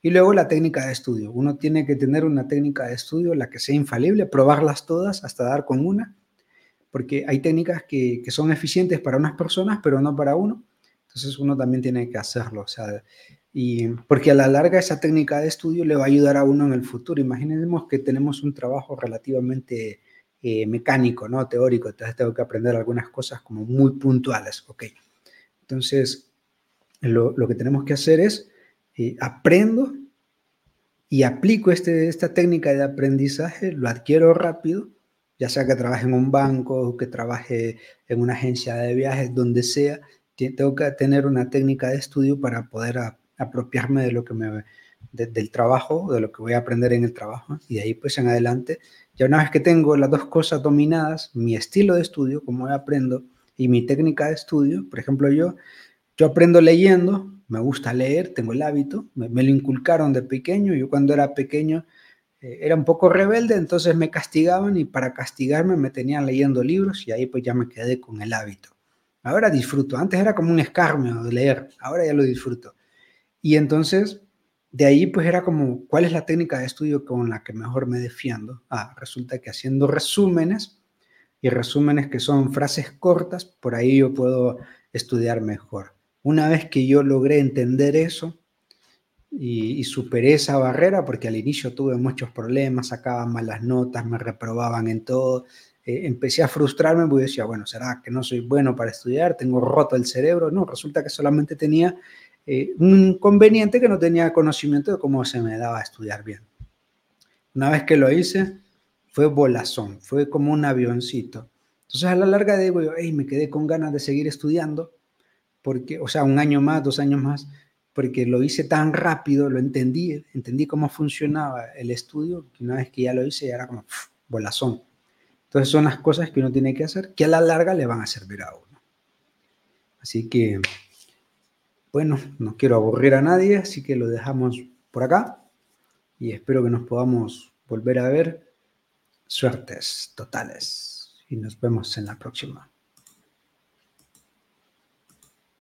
Speaker 1: Y luego la técnica de estudio. Uno tiene que tener una técnica de estudio, la que sea infalible, probarlas todas hasta dar con una, porque hay técnicas que, que son eficientes para unas personas, pero no para uno. Entonces uno también tiene que hacerlo. O sea, y porque a la larga esa técnica de estudio le va a ayudar a uno en el futuro. Imaginemos que tenemos un trabajo relativamente eh, mecánico, ¿no? Teórico, entonces tengo que aprender algunas cosas como muy puntuales, ¿ok? Entonces, lo, que tenemos que hacer es, eh, aprendo y aplico este, esta técnica de aprendizaje, lo adquiero rápido, ya sea que trabaje en un banco, que trabaje en una agencia de viajes, donde sea, tengo que tener una técnica de estudio para poder apropiarme de lo que me del trabajo, de lo que voy a aprender en el trabajo, y de ahí pues en adelante, ya una vez que tengo las dos cosas dominadas, mi estilo de estudio, como aprendo, y mi técnica de estudio, por ejemplo, yo, yo aprendo leyendo, me gusta leer, tengo el hábito, me, lo inculcaron de pequeño, yo cuando era pequeño eh, era un poco rebelde, entonces me castigaban y para castigarme me tenían leyendo libros y ahí pues ya me quedé con el hábito. Ahora disfruto, antes era como un escarmio de leer, ahora ya lo disfruto. Y entonces de ahí pues era como, ¿cuál es la técnica de estudio con la que mejor me defiendo? Ah, resulta que haciendo resúmenes y resúmenes que son frases cortas, por ahí yo puedo estudiar mejor. Una vez que yo logré entender eso y, superé esa barrera, porque al inicio tuve muchos problemas, sacaba malas notas, me reprobaban en todo, eh, empecé a frustrarme porque decía, bueno, ¿será que no soy bueno para estudiar? ¿Tengo roto el cerebro? No, resulta que solamente tenía eh, un inconveniente que no tenía conocimiento de cómo se me daba a estudiar bien. Una vez que lo hice, fue bolazón, fue como un avioncito. Entonces a la larga digo yo, hey, me quedé con ganas de seguir estudiando, porque, o sea, un año más, dos años más, porque lo hice tan rápido, lo entendí, entendí cómo funcionaba el estudio, que una vez que ya lo hice ya era como bolazón. Entonces son las cosas que uno tiene que hacer que a la larga le van a servir a uno. Así que bueno, no quiero aburrir a nadie, así que lo dejamos por acá y espero que nos podamos volver a ver. Suertes totales y nos vemos en la próxima.